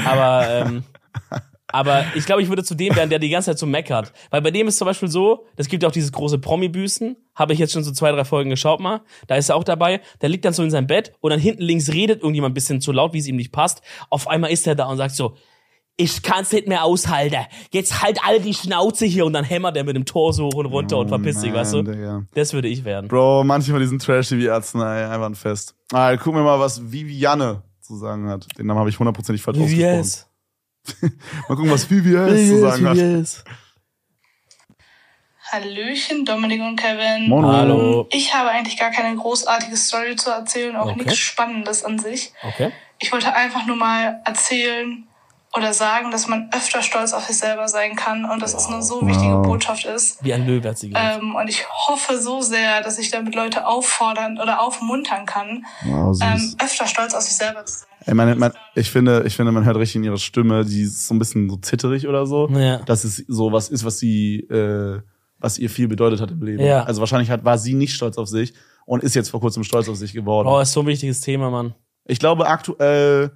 Aber, ähm, aber ich glaube, ich würde zu dem werden, der die ganze Zeit so meckert. Weil bei dem ist zum Beispiel so, das gibt ja auch dieses große Promi-Büßen, habe ich jetzt schon so zwei, drei Folgen geschaut mal. Da ist er auch dabei. Der liegt dann so in seinem Bett und dann hinten links redet irgendjemand ein bisschen zu laut, wie es ihm nicht passt. Auf einmal ist er da und sagt so, ich kann's nicht mehr aushalten. Jetzt halt alle die Schnauze hier und dann hämmert er mit dem Torso hoch und runter und verpisst sich, weißt du? Oh Digga. Das würde ich werden. Bro, manche von diesen Trash-TV-Arznei, einfach ein Fest. Ah, gucken wir mal, was Viviane zu sagen hat. Den Namen habe ich hundertprozentig falsch VVS. ausgesprochen. Mal gucken, was VVS zu sagen hat. VVS. Hallöchen, Dominik und Kevin. Moin. Hallo. Ich habe eigentlich gar keine großartige Story zu erzählen, auch Okay. nichts Spannendes an sich. Okay. Ich wollte einfach nur mal erzählen oder sagen, dass man öfter stolz auf sich selber sein kann und dass es eine so wichtige Wow. Botschaft ist. Wie ein Löwe hat sie gesagt. Ähm, und ich hoffe so sehr, dass ich damit Leute auffordern oder aufmuntern kann, Wow, ähm, öfter stolz auf sich selber zu sein. Ey, meine, mein, ich finde, ich finde, man hört richtig in ihrer Stimme, die ist so ein bisschen so zitterig oder so. Ja. Dass es so was ist, was sie, äh, was ihr viel bedeutet hat im Leben. Ja. Also wahrscheinlich hat, war sie nicht stolz auf sich und ist jetzt vor kurzem stolz auf sich geworden. Boah, ist so ein wichtiges Thema, Mann. Ich glaube, aktuell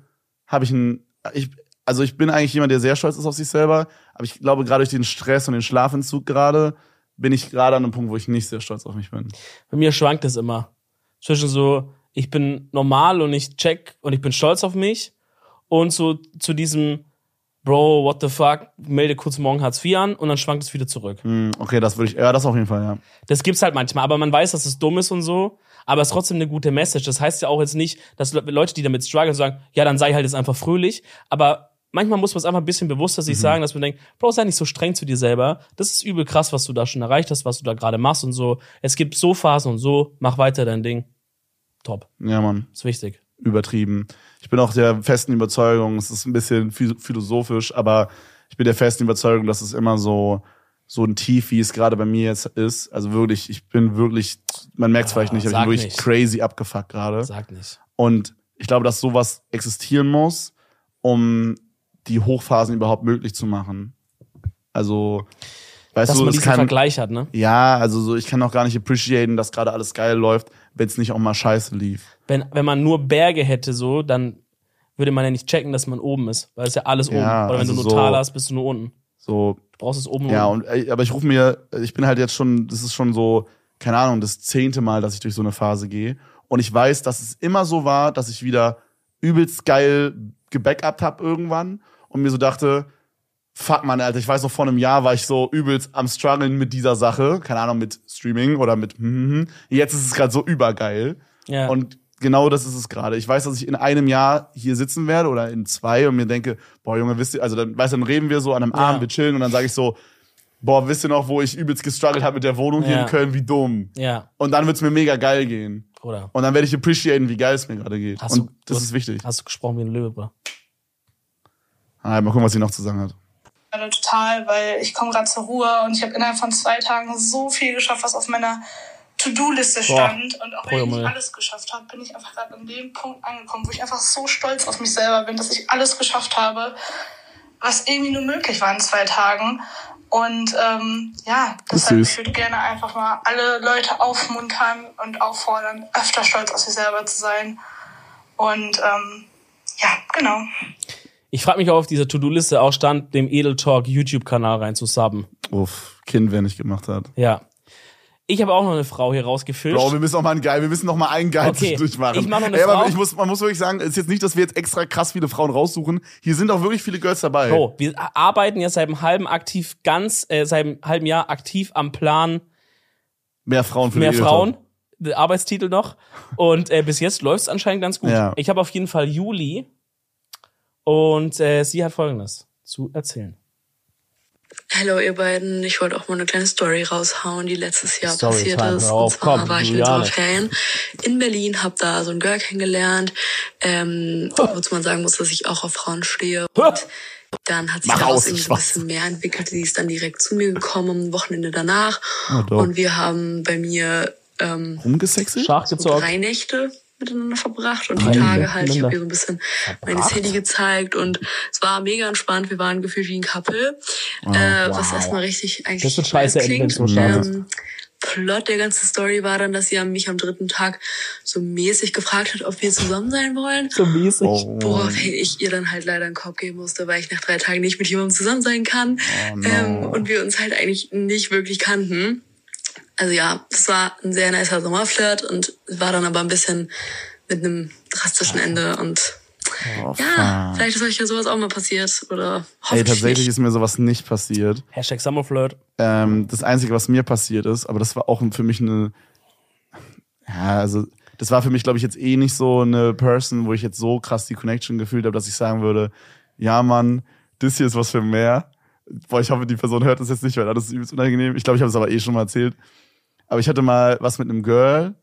habe ich ein, ich, also ich bin eigentlich jemand, der sehr stolz ist auf sich selber, aber ich glaube, gerade durch den Stress und den Schlafentzug gerade, bin ich gerade an einem Punkt, wo ich nicht sehr stolz auf mich bin. Bei mir schwankt es immer. Zwischen so, ich bin normal und ich check und ich bin stolz auf mich und so zu diesem, Bro, what the fuck, melde kurz morgen Hartz IV an und dann schwankt es wieder zurück. Hm, okay, das würde ich, ja, das auf jeden Fall, ja. Das gibt's halt manchmal, aber man weiß, dass es dumm ist und so, aber es ist trotzdem eine gute Message. Das heißt ja auch jetzt nicht, dass Le- Leute, die damit strugglen, sagen, ja, dann sei halt jetzt einfach fröhlich, aber manchmal muss man es einfach ein bisschen bewusster sich sagen, dass man denkt, Bro, sei nicht so streng zu dir selber. Das ist übel krass, was du da schon erreicht hast, was du da gerade machst und so. Es gibt so Phasen und so, mach weiter dein Ding. Top. Ja, Mann. Ist wichtig. übertrieben. Ich bin auch der festen Überzeugung, es ist ein bisschen phi- philosophisch, aber ich bin der festen Überzeugung, dass es immer so so ein Tief, wie es gerade bei mir jetzt ist. Also wirklich, ich bin wirklich, man merkt es vielleicht nicht, aber ich bin wirklich nicht. crazy abgefuckt gerade. Sag nicht. Und ich glaube, dass sowas existieren muss, um die Hochphasen überhaupt möglich zu machen. Also, weißt Dass du, man es diesen kann, Vergleich hat, ne? ja, also so, ich kann auch gar nicht appreciaten, dass gerade alles geil läuft, wenn es nicht auch mal scheiße lief. Wenn, wenn man nur Berge hätte, so, dann würde man ja nicht checken, dass man oben ist, weil es ja alles Ja, oben. Oder wenn also du nur so- Tal hast, bist du nur unten. So, Du brauchst es oben und ja, und äh, aber ich rufe mir, ich bin halt jetzt schon, das ist schon so, keine Ahnung, das zehnte Mal, dass ich durch so eine Phase gehe. Und ich weiß, dass es immer so war, dass ich wieder übelst geil gebackupt hab irgendwann und mir so dachte, fuck man, Alter, ich weiß noch, vor einem Jahr war ich so übelst am struggeln mit dieser Sache, keine Ahnung, mit Streaming oder mit hm, hm, hm. Jetzt ist es gerade so übergeil. Ja. Und genau das ist es gerade. Ich weiß, dass ich in einem Jahr hier sitzen werde oder in zwei und mir denke, boah, Junge, wisst ihr, also dann, weißt du, dann reden wir so an einem Ja. Abend, wir chillen und dann sage ich so, boah, wisst ihr noch, wo ich übelst gestruggelt habe mit der Wohnung hier Ja. in Köln, wie dumm. Ja, Und dann wird's mir mega geil gehen. Bruder. Und dann werde ich appreciaten, wie geil es mir gerade geht. Hast und du- das ist wichtig. Hast du gesprochen wie ein Löwe, Bruder. Ah, mal gucken, was sie noch zu sagen hat. Gerade total, weil ich komme gerade zur Ruhe und ich habe innerhalb von zwei Tagen so viel geschafft, was auf meiner To-Do-Liste Boah, stand. Und auch wenn ich nicht alles geschafft habe, bin ich einfach gerade an dem Punkt angekommen, wo ich einfach so stolz auf mich selber bin, dass ich alles geschafft habe, was irgendwie nur möglich war in zwei Tagen. Und ähm, ja, deshalb ich würde gerne einfach mal alle Leute aufmuntern und auffordern, öfter stolz auf sich selber zu sein. Und ähm, ja, genau. Ich frage mich, ob auf dieser To-Do-Liste auch stand, dem Edel Talk YouTube-Kanal reinzusubben. Uff, Kind, wer nicht gemacht hat. Ja. Ich habe auch noch eine Frau hier rausgefischt. Bro, wir müssen noch mal einen Geil, wir müssen noch mal einen Geil Okay, durchmachen. ich mach noch eine Ey, aber Frau. ich muss, man muss wirklich sagen, es ist jetzt nicht, dass wir jetzt extra krass viele Frauen raussuchen. Hier sind auch wirklich viele Girls dabei. Bro, wir arbeiten jetzt seit einem halben aktiv ganz, äh, seit einem halben Jahr aktiv am Plan Mehr Frauen für mehr Frauen. Arbeitstitel noch. Und äh, bis jetzt läuft es anscheinend ganz gut. Ja. Ich habe auf jeden Fall Juli und äh, sie hat folgendes zu erzählen. Hallo ihr beiden, ich wollte auch mal eine kleine Story raushauen, die letztes Jahr Storytime, passiert ist. hör auf, und zwar komm, war ich mit. Sommerferien in Berlin, hab da so ein Girl kennengelernt, ähm, wozu man sagen muss, dass ich auch auf Frauen stehe. Und dann hat sich Mach daraus irgendwie ein bisschen mehr entwickelt. Sie ist dann direkt zu mir gekommen am Wochenende danach. Oh, und wir haben bei mir ähm, Rumgesexelt? So drei Nächte miteinander verbracht und die Tage halt, ich habe ihr so ein bisschen meine? Handy gezeigt und es war mega entspannt. Wir waren gefühlt wie ein Couple. Oh, äh, Was wow. erstmal richtig eigentlich Das wird scheiße enden, startet. ähm, Plot der ganzen Story war dann, dass sie mich am dritten Tag so mäßig gefragt hat, ob wir zusammen sein wollen. So mäßig. Oh. Worauf ich ihr dann halt leider einen Korb geben musste, weil ich nach drei Tagen nicht mit jemandem zusammen sein kann. Oh, no. ähm, und wir uns halt eigentlich nicht wirklich kannten. Also ja, es war ein sehr nicer Sommerflirt und war dann aber ein bisschen mit einem drastischen Ende und Oh, ja, fuck. vielleicht ist euch ja sowas auch mal passiert oder Ey, hoffentlich tatsächlich nicht. ist mir sowas nicht passiert. Hashtag Summerflirt. Ähm, das Einzige, was mir passiert ist, aber das war auch für mich eine, ja, also das war für mich, glaube ich, jetzt eh nicht so eine Person, wo ich jetzt so krass die Connection gefühlt habe, dass ich sagen würde, ja, Mann, das hier ist was für mehr. Boah, ich hoffe, die Person hört das jetzt nicht, weil das ist übelst unangenehm. Ich glaube, ich habe es aber eh schon mal erzählt. Aber ich hatte mal was mit einem Girl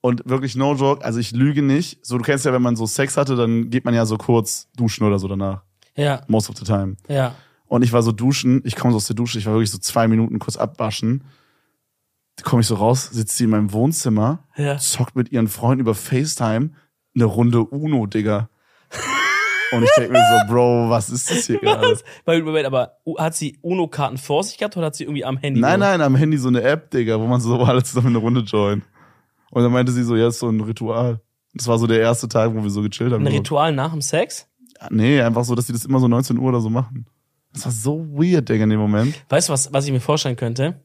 und wirklich no joke, also ich lüge nicht. So, du kennst ja, wenn man so Sex hatte, dann geht man ja so kurz duschen oder so danach. Ja, Most of the time. ja. Und ich war so duschen, ich komme so aus der Dusche, ich war wirklich so zwei Minuten kurz abwaschen. Da komme ich so raus, sitzt sie in meinem Wohnzimmer, Ja. zockt mit ihren Freunden über FaceTime eine Runde Uno, Digga. Und ich denke mir so, Bro, was ist das hier gerade? Weil, Moment, aber hat sie UNO-Karten vor sich gehabt oder hat sie irgendwie am Handy? Nein, nein, am Handy so eine App, Digga, wo man so alle zusammen eine Runde joint. Und dann meinte sie so, ja, ist so ein Ritual. Das war so der erste Tag, wo wir so gechillt haben. Ein. Ritual nach dem Sex? Nee, einfach so, dass sie das immer so 19 Uhr oder so machen. Das war so weird, Digga, in dem Moment. Weißt du, was, was ich mir vorstellen könnte?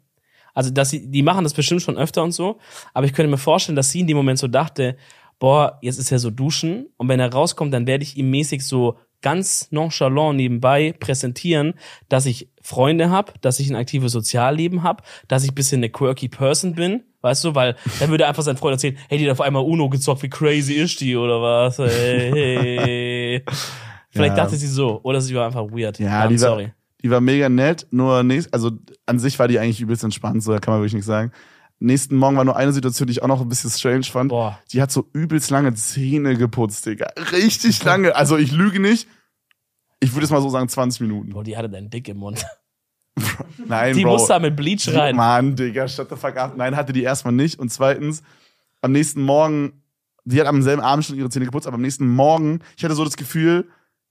Also, dass sie, die machen das bestimmt schon öfter und so, aber ich könnte mir vorstellen, dass sie in dem Moment so dachte, boah, jetzt ist er so duschen und wenn er rauskommt, dann werde ich ihm mäßig so ganz nonchalant nebenbei präsentieren, dass ich Freunde habe, dass ich ein aktives Sozialleben habe, dass ich bisschen eine quirky Person bin, weißt du, weil dann würde einfach sein Freund erzählen, hey, die hat auf einmal Uno gezockt, wie crazy ist die oder was? Hey, hey. Vielleicht Ja. dachte sie so, oder sie war einfach weird. Ja, I'm die war, sorry. die war mega nett, nur nächst, also an sich war die eigentlich übelst entspannt, so da kann man wirklich nichts sagen. Nächsten Morgen war nur eine Situation, die ich auch noch ein bisschen strange fand. Boah. Die hat so übelst lange Zähne geputzt, Digga. Richtig lange. Also ich lüge nicht. Ich würde jetzt mal so sagen 20 Minuten. Boah, die hatte deinen Dick im Mund. Nein, Die Bro. muss da mit Bleach rein. Mann, Digga, shut the fuck up. Nein, hatte die erstmal nicht. Und zweitens, am nächsten Morgen, die hat am selben Abend schon ihre Zähne geputzt, aber am nächsten Morgen, ich hatte so das Gefühl,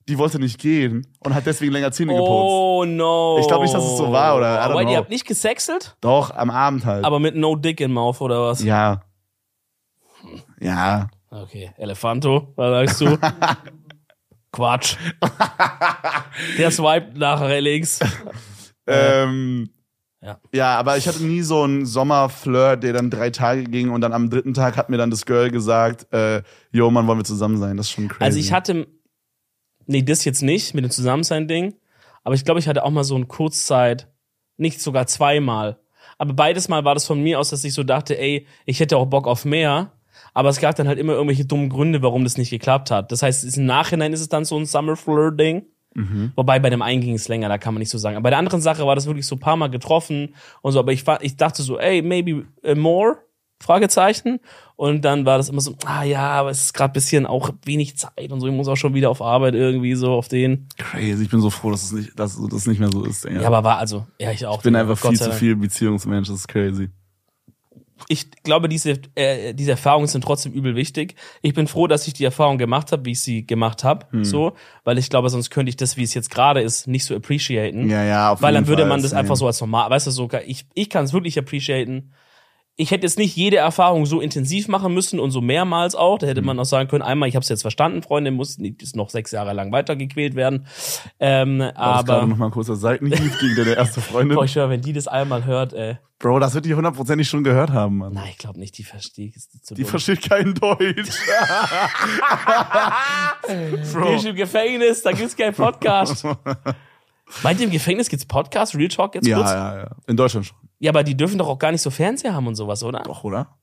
die wollte nicht gehen und hat deswegen länger Zähne geputzt. Oh no. Ich glaub nicht, dass es so war, oder? I don't Aber know. ihr habt nicht gesexelt, Doch, am Abend halt. aber mit no dick in mouth oder was? ja. Ja. Okay, Elefanto, was sagst du? Quatsch. Der swiped nachher links. Ähm, Ja. ja, aber ich hatte nie so einen Sommerflirt, der dann drei Tage ging und dann am dritten Tag hat mir dann das Girl gesagt, äh, yo, Mann, wollen wir zusammen sein? Das ist schon crazy. Also ich hatte, nee, das jetzt nicht mit dem Zusammensein-Ding, aber ich glaube, ich hatte auch mal so ein Kurzzeit, nicht sogar zweimal. Aber beides Mal war das von mir aus, dass ich so dachte, ey, ich hätte auch Bock auf mehr. Aber es gab dann halt immer irgendwelche dummen Gründe, warum das nicht geklappt hat. Das heißt, im Nachhinein ist es dann so ein Summer Flirt-Ding. Mhm. Wobei bei dem einen ging es länger, da kann man nicht so sagen. Aber bei der anderen Sache war das wirklich so ein paar Mal getroffen und so. Aber ich, war, ich dachte so, ey, maybe äh, more? Fragezeichen. Und dann war das immer so, ah ja, aber es ist gerade bisschen auch wenig Zeit und so. Ich muss auch schon wieder auf Arbeit irgendwie so auf den. Crazy, ich bin so froh, dass es nicht, dass das nicht mehr so ist. Digga. Ja, aber war also, ja, ich auch. ich bin einfach Gott viel zu viel Beziehungsmensch, das ist crazy. ich glaube, diese, äh, diese Erfahrungen sind trotzdem übel wichtig. Ich bin froh, dass ich die Erfahrung gemacht habe, wie ich sie gemacht habe, Hm. so, weil ich glaube, sonst könnte ich das, wie es jetzt gerade ist, nicht so appreciaten. Ja, ja, auf Weil jeden dann würde Fall, man das einfach so als normal, weißt du, so, ich, ich kann es wirklich appreciaten. Ich hätte jetzt nicht jede Erfahrung so intensiv machen müssen und so mehrmals auch. Da hätte man auch sagen können, einmal, ich habe es jetzt verstanden, Freunde, muss nicht ist noch sechs Jahre lang weitergequält werden. Ähm, War das gerade aber, noch mal ein kurzer Seitenhieb gegen deine erste Freundin? boah, ich schwör, wenn die das einmal hört, ey. Bro, das wird die hundertprozentig schon gehört haben, Mann. Nein, ich glaube nicht, die versteht Die dumm. versteht kein Deutsch. Die ist im Gefängnis, da gibt's keinen Podcast. Meint ihr, im Gefängnis gibt's Podcast? Real Talk jetzt ja, kurz? ja, ja. In Deutschland schon. Ja, aber die dürfen doch auch gar nicht so Fernseher haben und sowas, oder? Doch, oder?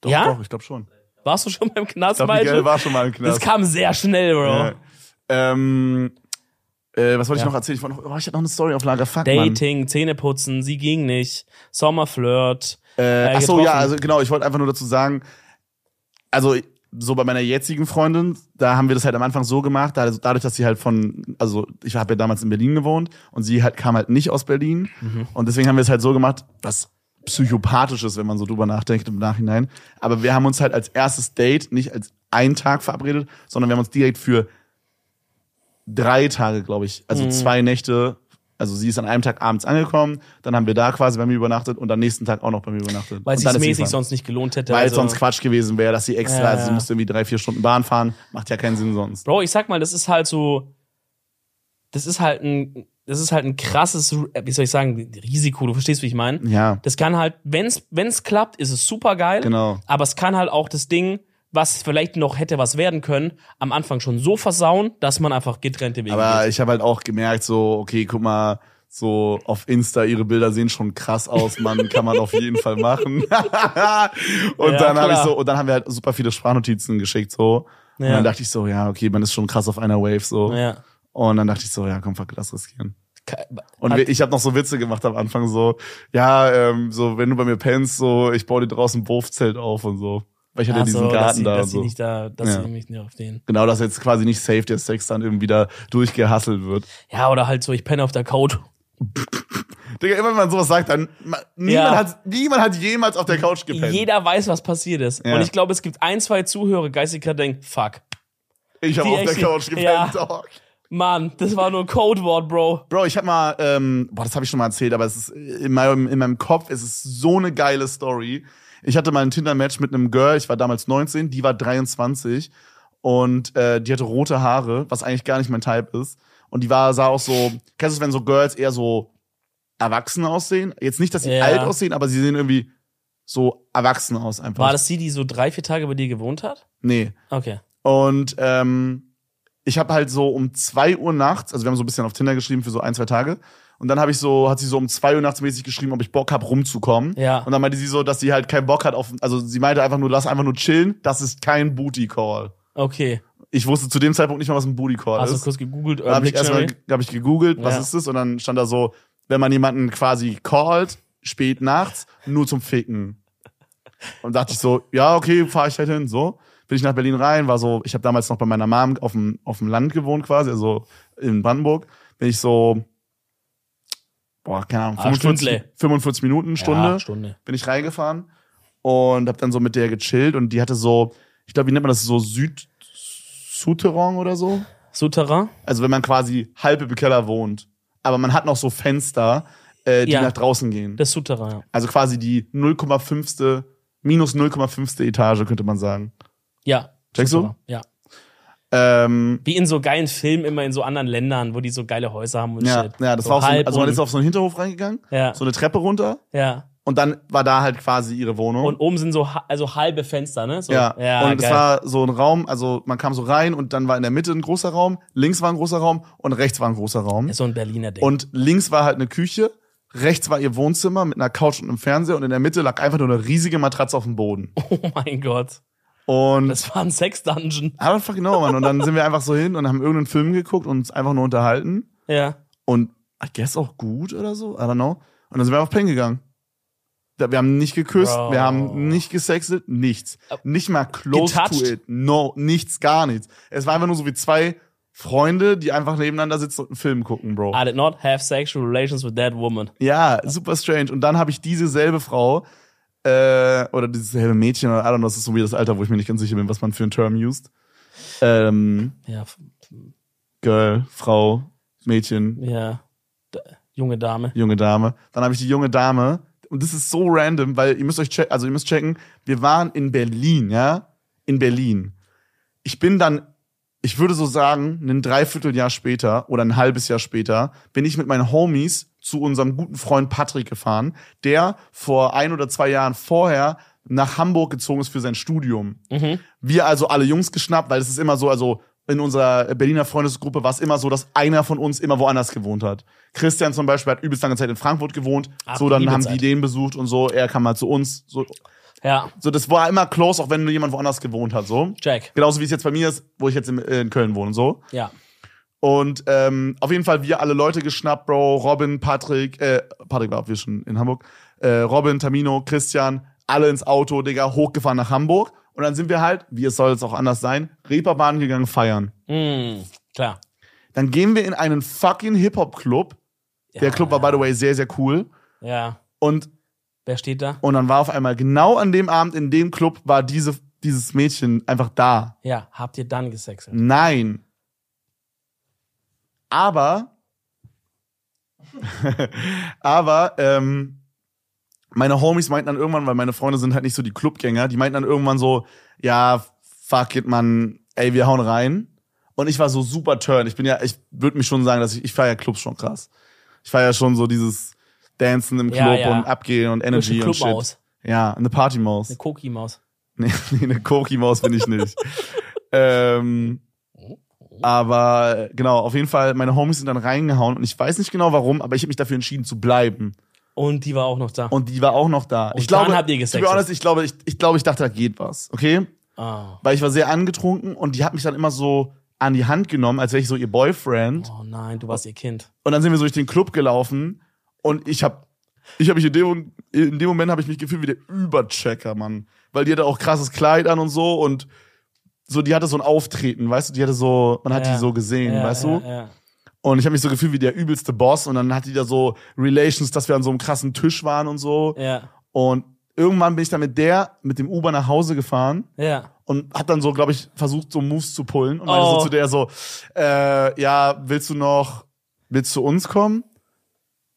Doch, Ja? doch, ich glaube schon. Warst du schon beim Knast, Ich? Miguel war schon mal im Das Knast. kam sehr schnell, Bro. Ja. Ähm, äh, was wollte Ja. ich noch erzählen? Ich, noch, oh, ich hatte noch eine Story auf Lager. Fuck, Mann. Dating, Zähneputzen, sie ging nicht. Sommerflirt. Äh, äh, ach so, ja, also genau, ich wollte einfach nur dazu sagen, also so bei meiner jetzigen Freundin, da haben wir das halt am Anfang so gemacht, da- dadurch, dass sie halt von, also ich habe ja damals in Berlin gewohnt und sie halt kam halt nicht aus Berlin Mhm. und deswegen haben wir es halt so gemacht, was psychopathisch ist, wenn man so drüber nachdenkt im Nachhinein. Aber wir haben uns halt als erstes Date nicht als einen Tag verabredet, sondern wir haben uns direkt für drei Tage, glaube ich, also Mhm. zwei Nächte. Also sie ist an einem Tag abends angekommen, dann haben wir da quasi bei mir übernachtet und am nächsten Tag auch noch bei mir übernachtet. Weil es ist mäßig sonst nicht gelohnt hätte. Weil also- sonst Quatsch gewesen wäre, dass sie extra, Ja, also sie musste irgendwie drei, vier Stunden Bahn fahren. Macht ja keinen Sinn sonst. Bro, ich sag mal, das ist halt so, das ist halt ein, das ist halt ein krasses, äh, wie soll ich sagen, Risiko, du verstehst, wie ich meine? Ja. Das kann halt, wenn's, wenn's klappt, ist es super geil. Genau. Aber es kann halt auch das Ding, was vielleicht noch hätte was werden können, am Anfang schon so versauen, dass man einfach getrennte Wege Aber geht. ich habe halt auch gemerkt, so, okay, guck mal, so auf Insta, ihre Bilder sehen schon krass aus, man kann man auf jeden Fall machen. und Ja, dann habe ich so, und dann haben wir halt super viele Sprachnotizen geschickt, so. Und Ja. dann dachte ich so, ja, okay, man ist schon krass auf einer Wave, so. Ja. Und dann dachte ich so, ja, komm, fuck, lass riskieren. Und ich habe noch so Witze gemacht am Anfang, so, ja, ähm, so, wenn du bei mir pennst, so, ich baue dir draußen ein Wurfzelt auf und so. Weil ich hatte Ach diesen so, dass Garten sie, da dass und so. nicht da, dass Ja. sie mich nicht auf den. Genau, dass jetzt quasi nicht safe der Sex dann irgendwie da durchgehasselt wird. Ja, oder halt so, ich penne auf der Couch. Digga, immer wenn man sowas sagt, dann ma- niemand, Ja. hat, niemand hat jemals auf der Couch gepennt. Jeder weiß, was passiert ist. Ja. Und ich glaube, es gibt ein, zwei Zuhörer, geistig gerade denken, fuck. ich habe auf der Couch gepennt, ja. Dog. Mann, das war nur ein Codewort, Bro. Bro, ich hab mal, ähm, boah, das habe ich schon mal erzählt, aber es ist in meinem, in meinem Kopf ist es so eine geile Story. Ich hatte mal ein Tinder-Match mit einem Girl, ich war damals 19, die war 23 und äh, die hatte rote Haare, was eigentlich gar nicht mein Type ist. Und die war, sah auch so, kennst du es, wenn so Girls eher so erwachsen aussehen? Jetzt nicht, dass sie Ja. alt aussehen, aber sie sehen irgendwie so erwachsen aus einfach. War das die, die so drei, vier Tage bei dir gewohnt hat? Nee. Okay. Und ähm, ich habe halt so um zwei Uhr nachts, also wir haben so ein bisschen auf Tinder geschrieben für so ein, zwei Tage. Und dann habe ich so, hat sie so um zwei Uhr nachts mäßig geschrieben, ob ich Bock hab, rumzukommen. Ja. Und dann meinte sie so, dass sie halt keinen Bock hat auf, also sie meinte einfach nur, lass einfach nur chillen, das ist kein Booty Call. Okay. Ich wusste zu dem Zeitpunkt nicht mal, was ein Booty Call du ist. kurz gegoogelt? Urban habe ich erstmal Dictionary? hab ich gegoogelt, was Ja. ist das? Und dann stand da so, wenn man jemanden quasi callt, spät nachts, nur zum Ficken. Und dachte ich so, ja, okay, fahre ich halt hin. So bin ich nach Berlin rein, war so, ich habe damals noch bei meiner Mom auf dem, auf dem Land gewohnt quasi, also in Brandenburg. Bin ich so, boah, keine Ahnung, Ah, 45, Stündle. 45 Minuten, Stunde, Ja, Stunde. bin ich reingefahren und habe dann so mit der gechillt und die hatte so, ich glaube, wie nennt man das, so Süd Souterrain oder so? Souterrain? Also wenn man quasi halb im Keller wohnt, aber man hat noch so Fenster, äh, die Ja. nach draußen gehen. Das Souterrain, ja. Also quasi die 0,5. minus 0,5. Etage, könnte man sagen. Ja. Checkst du? Ja. Ähm, Wie in so geilen Filmen immer in so anderen Ländern, wo die so geile Häuser haben und ja, shit. ja, das so war auch so, also man ist auf so einen Hinterhof reingegangen, Ja. so eine Treppe runter Ja. und dann war da halt quasi ihre Wohnung. Und oben sind so also halbe Fenster, ne? So. ja, ja und es war so ein Raum, also man kam so rein und dann war in der Mitte ein großer Raum, links war ein großer Raum und rechts war ein großer Raum. Ist so ein Berliner Ding. Und links war halt eine Küche, rechts war ihr Wohnzimmer mit einer Couch und einem Fernseher und in der Mitte lag einfach nur eine riesige Matratze auf dem Boden. oh mein Gott. Und Das war ein Sex-Dungeon. Don't fucking know, Mann. Und dann sind wir einfach so hin und haben irgendeinen Film geguckt und uns einfach nur unterhalten. Ja. Und I guess auch gut oder so, I don't know. Und dann sind wir auf Pennen gegangen. Wir haben nicht geküsst, Bro. wir haben nicht gesextet, nichts. Nicht mal close Getouched? to it. No, nichts, gar nichts. Es war einfach nur so wie zwei Freunde, die einfach nebeneinander sitzen und einen Film gucken, Bro. I did not have sexual relations with that woman. Ja, super strange. Und dann habe ich diese selbe Frau äh, oder dieses selbe Mädchen oder I don't know, das ist so wie das Alter, wo ich mir nicht ganz sicher bin, was man für einen Term used. Ähm, Ja, Girl, Frau, Mädchen, ja. D junge Dame. junge Dame. Dann habe ich die junge Dame und das ist so random, weil ihr müsst euch checken, also ihr müsst checken, wir waren in Berlin, ja, in Berlin. Ich bin dann, ich würde so sagen, ein Dreivierteljahr später oder ein halbes Jahr später bin ich mit meinen Homies zu unserem guten Freund Patrick gefahren, der vor ein oder zwei Jahren vorher nach Hamburg gezogen ist für sein Studium. Wir also alle Jungs geschnappt, weil es ist immer so, also in unserer Berliner Freundesgruppe war es immer so, dass einer von uns immer woanders gewohnt hat. Christian zum Beispiel hat übelst lange Zeit in Frankfurt gewohnt. Ach, so, dann haben die den besucht und so. Er kam mal zu uns. So, Ja, so das war immer close, auch wenn nur jemand woanders gewohnt hat. So. Jack. Genauso wie es jetzt bei mir ist, wo ich jetzt in, in Köln wohne so. Ja. Und ähm, auf jeden Fall wir alle Leute geschnappt, Bro. Robin, Patrick, äh, Patrick war wir schon in Hamburg. Äh, Robin, Tamino, Christian, alle ins Auto, Digga, hochgefahren nach Hamburg. Und dann sind wir halt, wie es soll es auch anders sein, Reeperbahn gegangen feiern. Mm, klar. Dann gehen wir in einen fucking Hip-Hop-Club. Der Club war, by the way, sehr, sehr cool. Ja. Und, Wer steht da? und dann war auf einmal genau an dem Abend in dem Club war diese, dieses Mädchen einfach da. Ja, habt ihr dann gesexelt? Nein. Aber, aber, ähm, meine Homies meinten dann irgendwann, weil meine Freunde sind halt nicht so die Clubgänger, die meinten dann irgendwann so, ja, fuck it, man, ey, wir hauen rein. Und ich war so super turn. Ich bin ja, ich würde mich schon sagen, dass ich, ich feiere Clubs schon krass. Ich feiere schon so dieses Dancen im Club Ja, ja. und Abgehen und Energy und shit. Clubmaus. Ja, eine Partymaus. Eine Koki-Maus. Nee, nee eine Koki-Maus bin ich nicht. ähm, aber äh, genau, auf jeden Fall, meine Homies sind dann reingehauen und ich weiß nicht genau warum, aber ich habe mich dafür entschieden zu bleiben. Und die war auch noch da. Und die war auch noch da. Und ich glaube, habt ihr gesextet. honest, ich glaube, ich, ich glaube, ich dachte, da geht was, okay? Ah. Weil ich war sehr angetrunken und die hat mich dann immer so an die Hand genommen, als wäre ich so ihr Boyfriend. Oh nein, du warst ihr Kind. Und dann sind wir so durch den Club gelaufen und ich habe ich habe mich in dem, in dem Moment habe ich mich gefühlt wie der Überchecker, Mann, weil die hatte auch krasses Kleid an und so und so die hatte so ein Auftreten, weißt du, die hatte so, man hat Ja. die so gesehen, Ja, weißt du? Ja. Und ich habe mich so gefühlt wie der übelste Boss und dann hat die da so Relations, dass wir an so einem krassen Tisch waren und so. Ja. Und irgendwann bin ich dann mit der mit dem Uber nach Hause gefahren Ja. und hab dann so, glaube ich, versucht, so Moves zu pullen und meinte Oh. so zu der so, äh, ja, willst du noch, willst du uns kommen?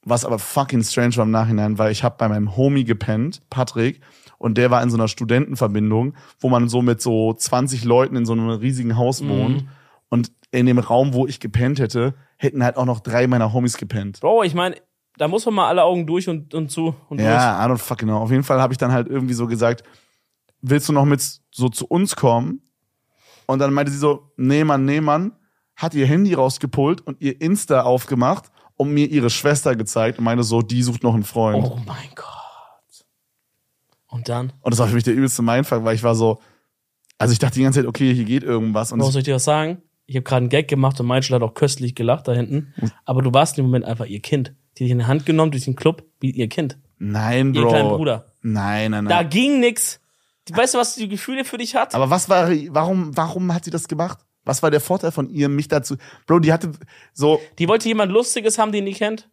Was aber fucking strange war im Nachhinein, weil ich habe bei meinem Homie gepennt, Patrick, und der war in so einer Studentenverbindung, wo man so mit so 20 Leuten in so einem riesigen Haus Mhm. wohnt. Und in dem Raum, wo ich gepennt hätte, hätten halt auch noch drei meiner Homies gepennt. Bro, ich meine, da muss man mal alle Augen durch und, und zu und Ja, I don't fucking know. Auf jeden Fall habe ich dann halt irgendwie so gesagt, willst du noch mit so zu uns kommen? Und dann meinte sie so, nee, Mann, nee, Mann, hat ihr Handy rausgepult und ihr Insta aufgemacht und mir ihre Schwester gezeigt und meinte so, die sucht noch einen. Freund. Oh mein Gott. Und dann? Und das war für mich der übelste Mindfuck, weil ich war so, also ich dachte die ganze Zeit, okay, hier geht irgendwas. Und soll ich dir was sagen? Ich habe gerade einen Gag gemacht und Michael hat auch köstlich gelacht da hinten. Hm. Aber du warst im Moment einfach ihr Kind. Die dich in die Hand genommen durch den Club wie ihr Kind. nein, Ihr Bro. kleinen Bruder. Nein, nein, Da nein. ging nix. Weißt du, was die Gefühle für dich hat? Aber was war, warum, warum hat sie das gemacht? Was war der Vorteil von ihr, mich dazu? Bro, die hatte so, Die wollte jemand Lustiges haben, den die kennt.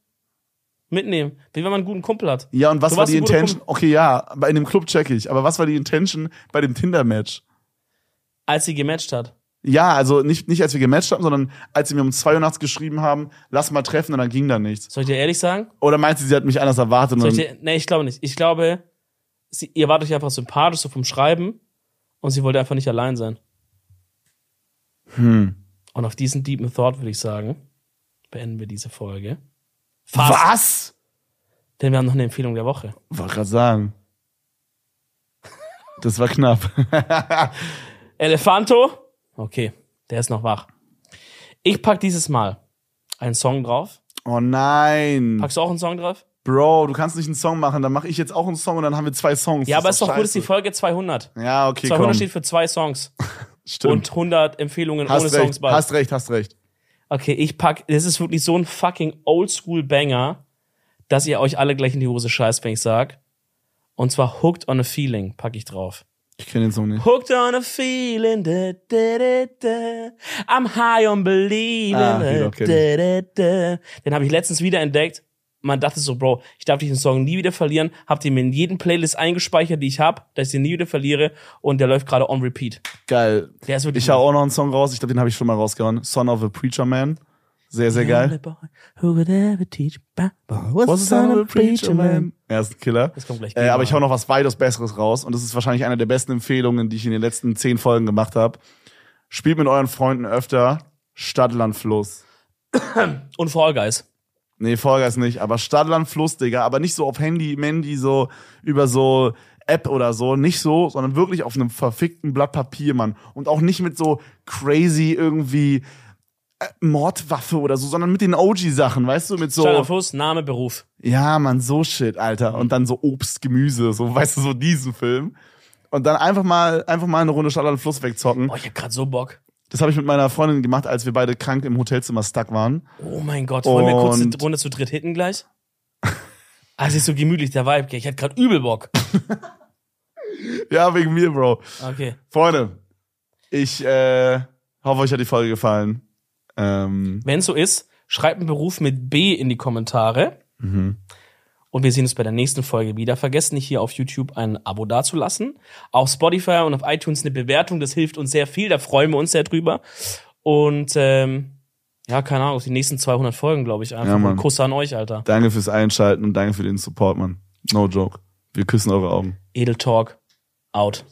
Mitnehmen. Wie wenn man einen guten Kumpel hat. Ja, und was Du war die Intention? Okay, ja, bei in dem Club check ich. Aber was war die Intention bei dem Tinder-Match? Als sie gematcht hat. Ja, also nicht, nicht als wir gematcht haben, sondern als sie mir um zwei Uhr nachts geschrieben haben, lass mal treffen und dann ging da nichts. Soll ich dir ehrlich sagen? Oder meint sie, sie hat mich anders erwartet? Soll ich dir, nee, ich glaube nicht. Ich glaube, sie, ihr wart euch einfach sympathisch, so vom Schreiben. Und sie wollte einfach nicht allein sein. Hm. Und auf diesen deepen Thought würde ich sagen, beenden wir diese Folge. Was? Denn wir haben noch eine Empfehlung der Woche. Wollte gerade sagen. Das war knapp. Elefanto. Okay, der ist noch wach. Ich pack dieses Mal einen Song drauf. Oh nein. Packst du auch einen Song drauf? Bro, du kannst nicht einen Song machen, dann mache ich jetzt auch einen Song und dann haben wir zwei Songs. Ja, Das aber ist doch gut, ist die Folge 200. Ja, okay, 200 komm. steht für zwei Songs. Stimmt. Und 100 Empfehlungen hast ohne recht, Songs bei. Hast recht, hast recht. Okay, ich pack, das ist wirklich so ein fucking Oldschool-Banger, dass ihr euch alle gleich in die Hose scheißt, wenn ich sag. Und zwar Hooked on a Feeling pack ich drauf. Ich kenne den Song nicht. Hooked on a feeling, da, da, da, da. I'm high on believing. Ah, da, da, da. Den habe ich letztens wieder entdeckt. Man dachte so, Bro, ich darf diesen Song nie wieder verlieren. Habt ihr mir in jeden Playlist eingespeichert, die ich hab, dass ich den nie wieder verliere. Und der läuft gerade on repeat. Geil. Der ist wirklich Ich hau auch noch einen Song raus. Ich glaube, den habe ich schon mal rausgehauen. Son of a Preacher Man. Sehr, sehr geil. Who would ever teach my boy what's Was ist the son Son of of a Preacher Man? man? Er ist ein Killer. Das kommt gleich. Äh, aber ich hau noch was weitaus Besseres raus. Und das ist wahrscheinlich eine der besten Empfehlungen, die ich in den letzten zehn Folgen gemacht habe. Spielt mit euren Freunden öfter Stadt, Land, Fluss. Und Fall Guys. Nee, Vollgas nicht, aber Stadtland Fluss, Digga, aber nicht so auf Handy, Mandy, so über so App oder so, nicht so, sondern wirklich auf einem verfickten Blatt Papier, Mann. Und auch nicht mit so crazy irgendwie äh, Mordwaffe oder so, sondern mit den OG-Sachen, weißt du, mit so. Kleiner Fuß, Name, Beruf. Ja, Mann, so shit, Alter. Und dann so Obst, Gemüse, so, weißt du, so diesen Film. Und dann einfach mal, einfach mal eine Runde Stadtland Fluss wegzocken. Oh, ich hab grad so Bock. Das habe ich mit meiner Freundin gemacht, als wir beide krank im Hotelzimmer stuck waren. Oh mein Gott, wollen wir kurz eine Und- Runde zu dritt hitten gleich? Ah, es ist so gemütlich, der Vibe. Ich hatte grad übel Bock. Ja, wegen mir, Bro. Okay. Freunde, ich äh, hoffe, euch hat die Folge gefallen. Ähm, Wenn so ist, schreibt einen Beruf mit B in die Kommentare. mhm. Und wir sehen uns bei der nächsten Folge wieder. Vergesst nicht, hier auf YouTube ein Abo dazulassen. Auf Spotify und auf iTunes eine Bewertung. Das hilft uns sehr viel. Da freuen wir uns sehr drüber. Und ähm, ja, keine Ahnung, auf die nächsten 200 Folgen, glaube ich, einfach. Ja, Mann. Kuss an euch, Alter. Danke fürs Einschalten und danke für den Support, Mann. No joke. Wir küssen eure Augen. Edel Talk. Out.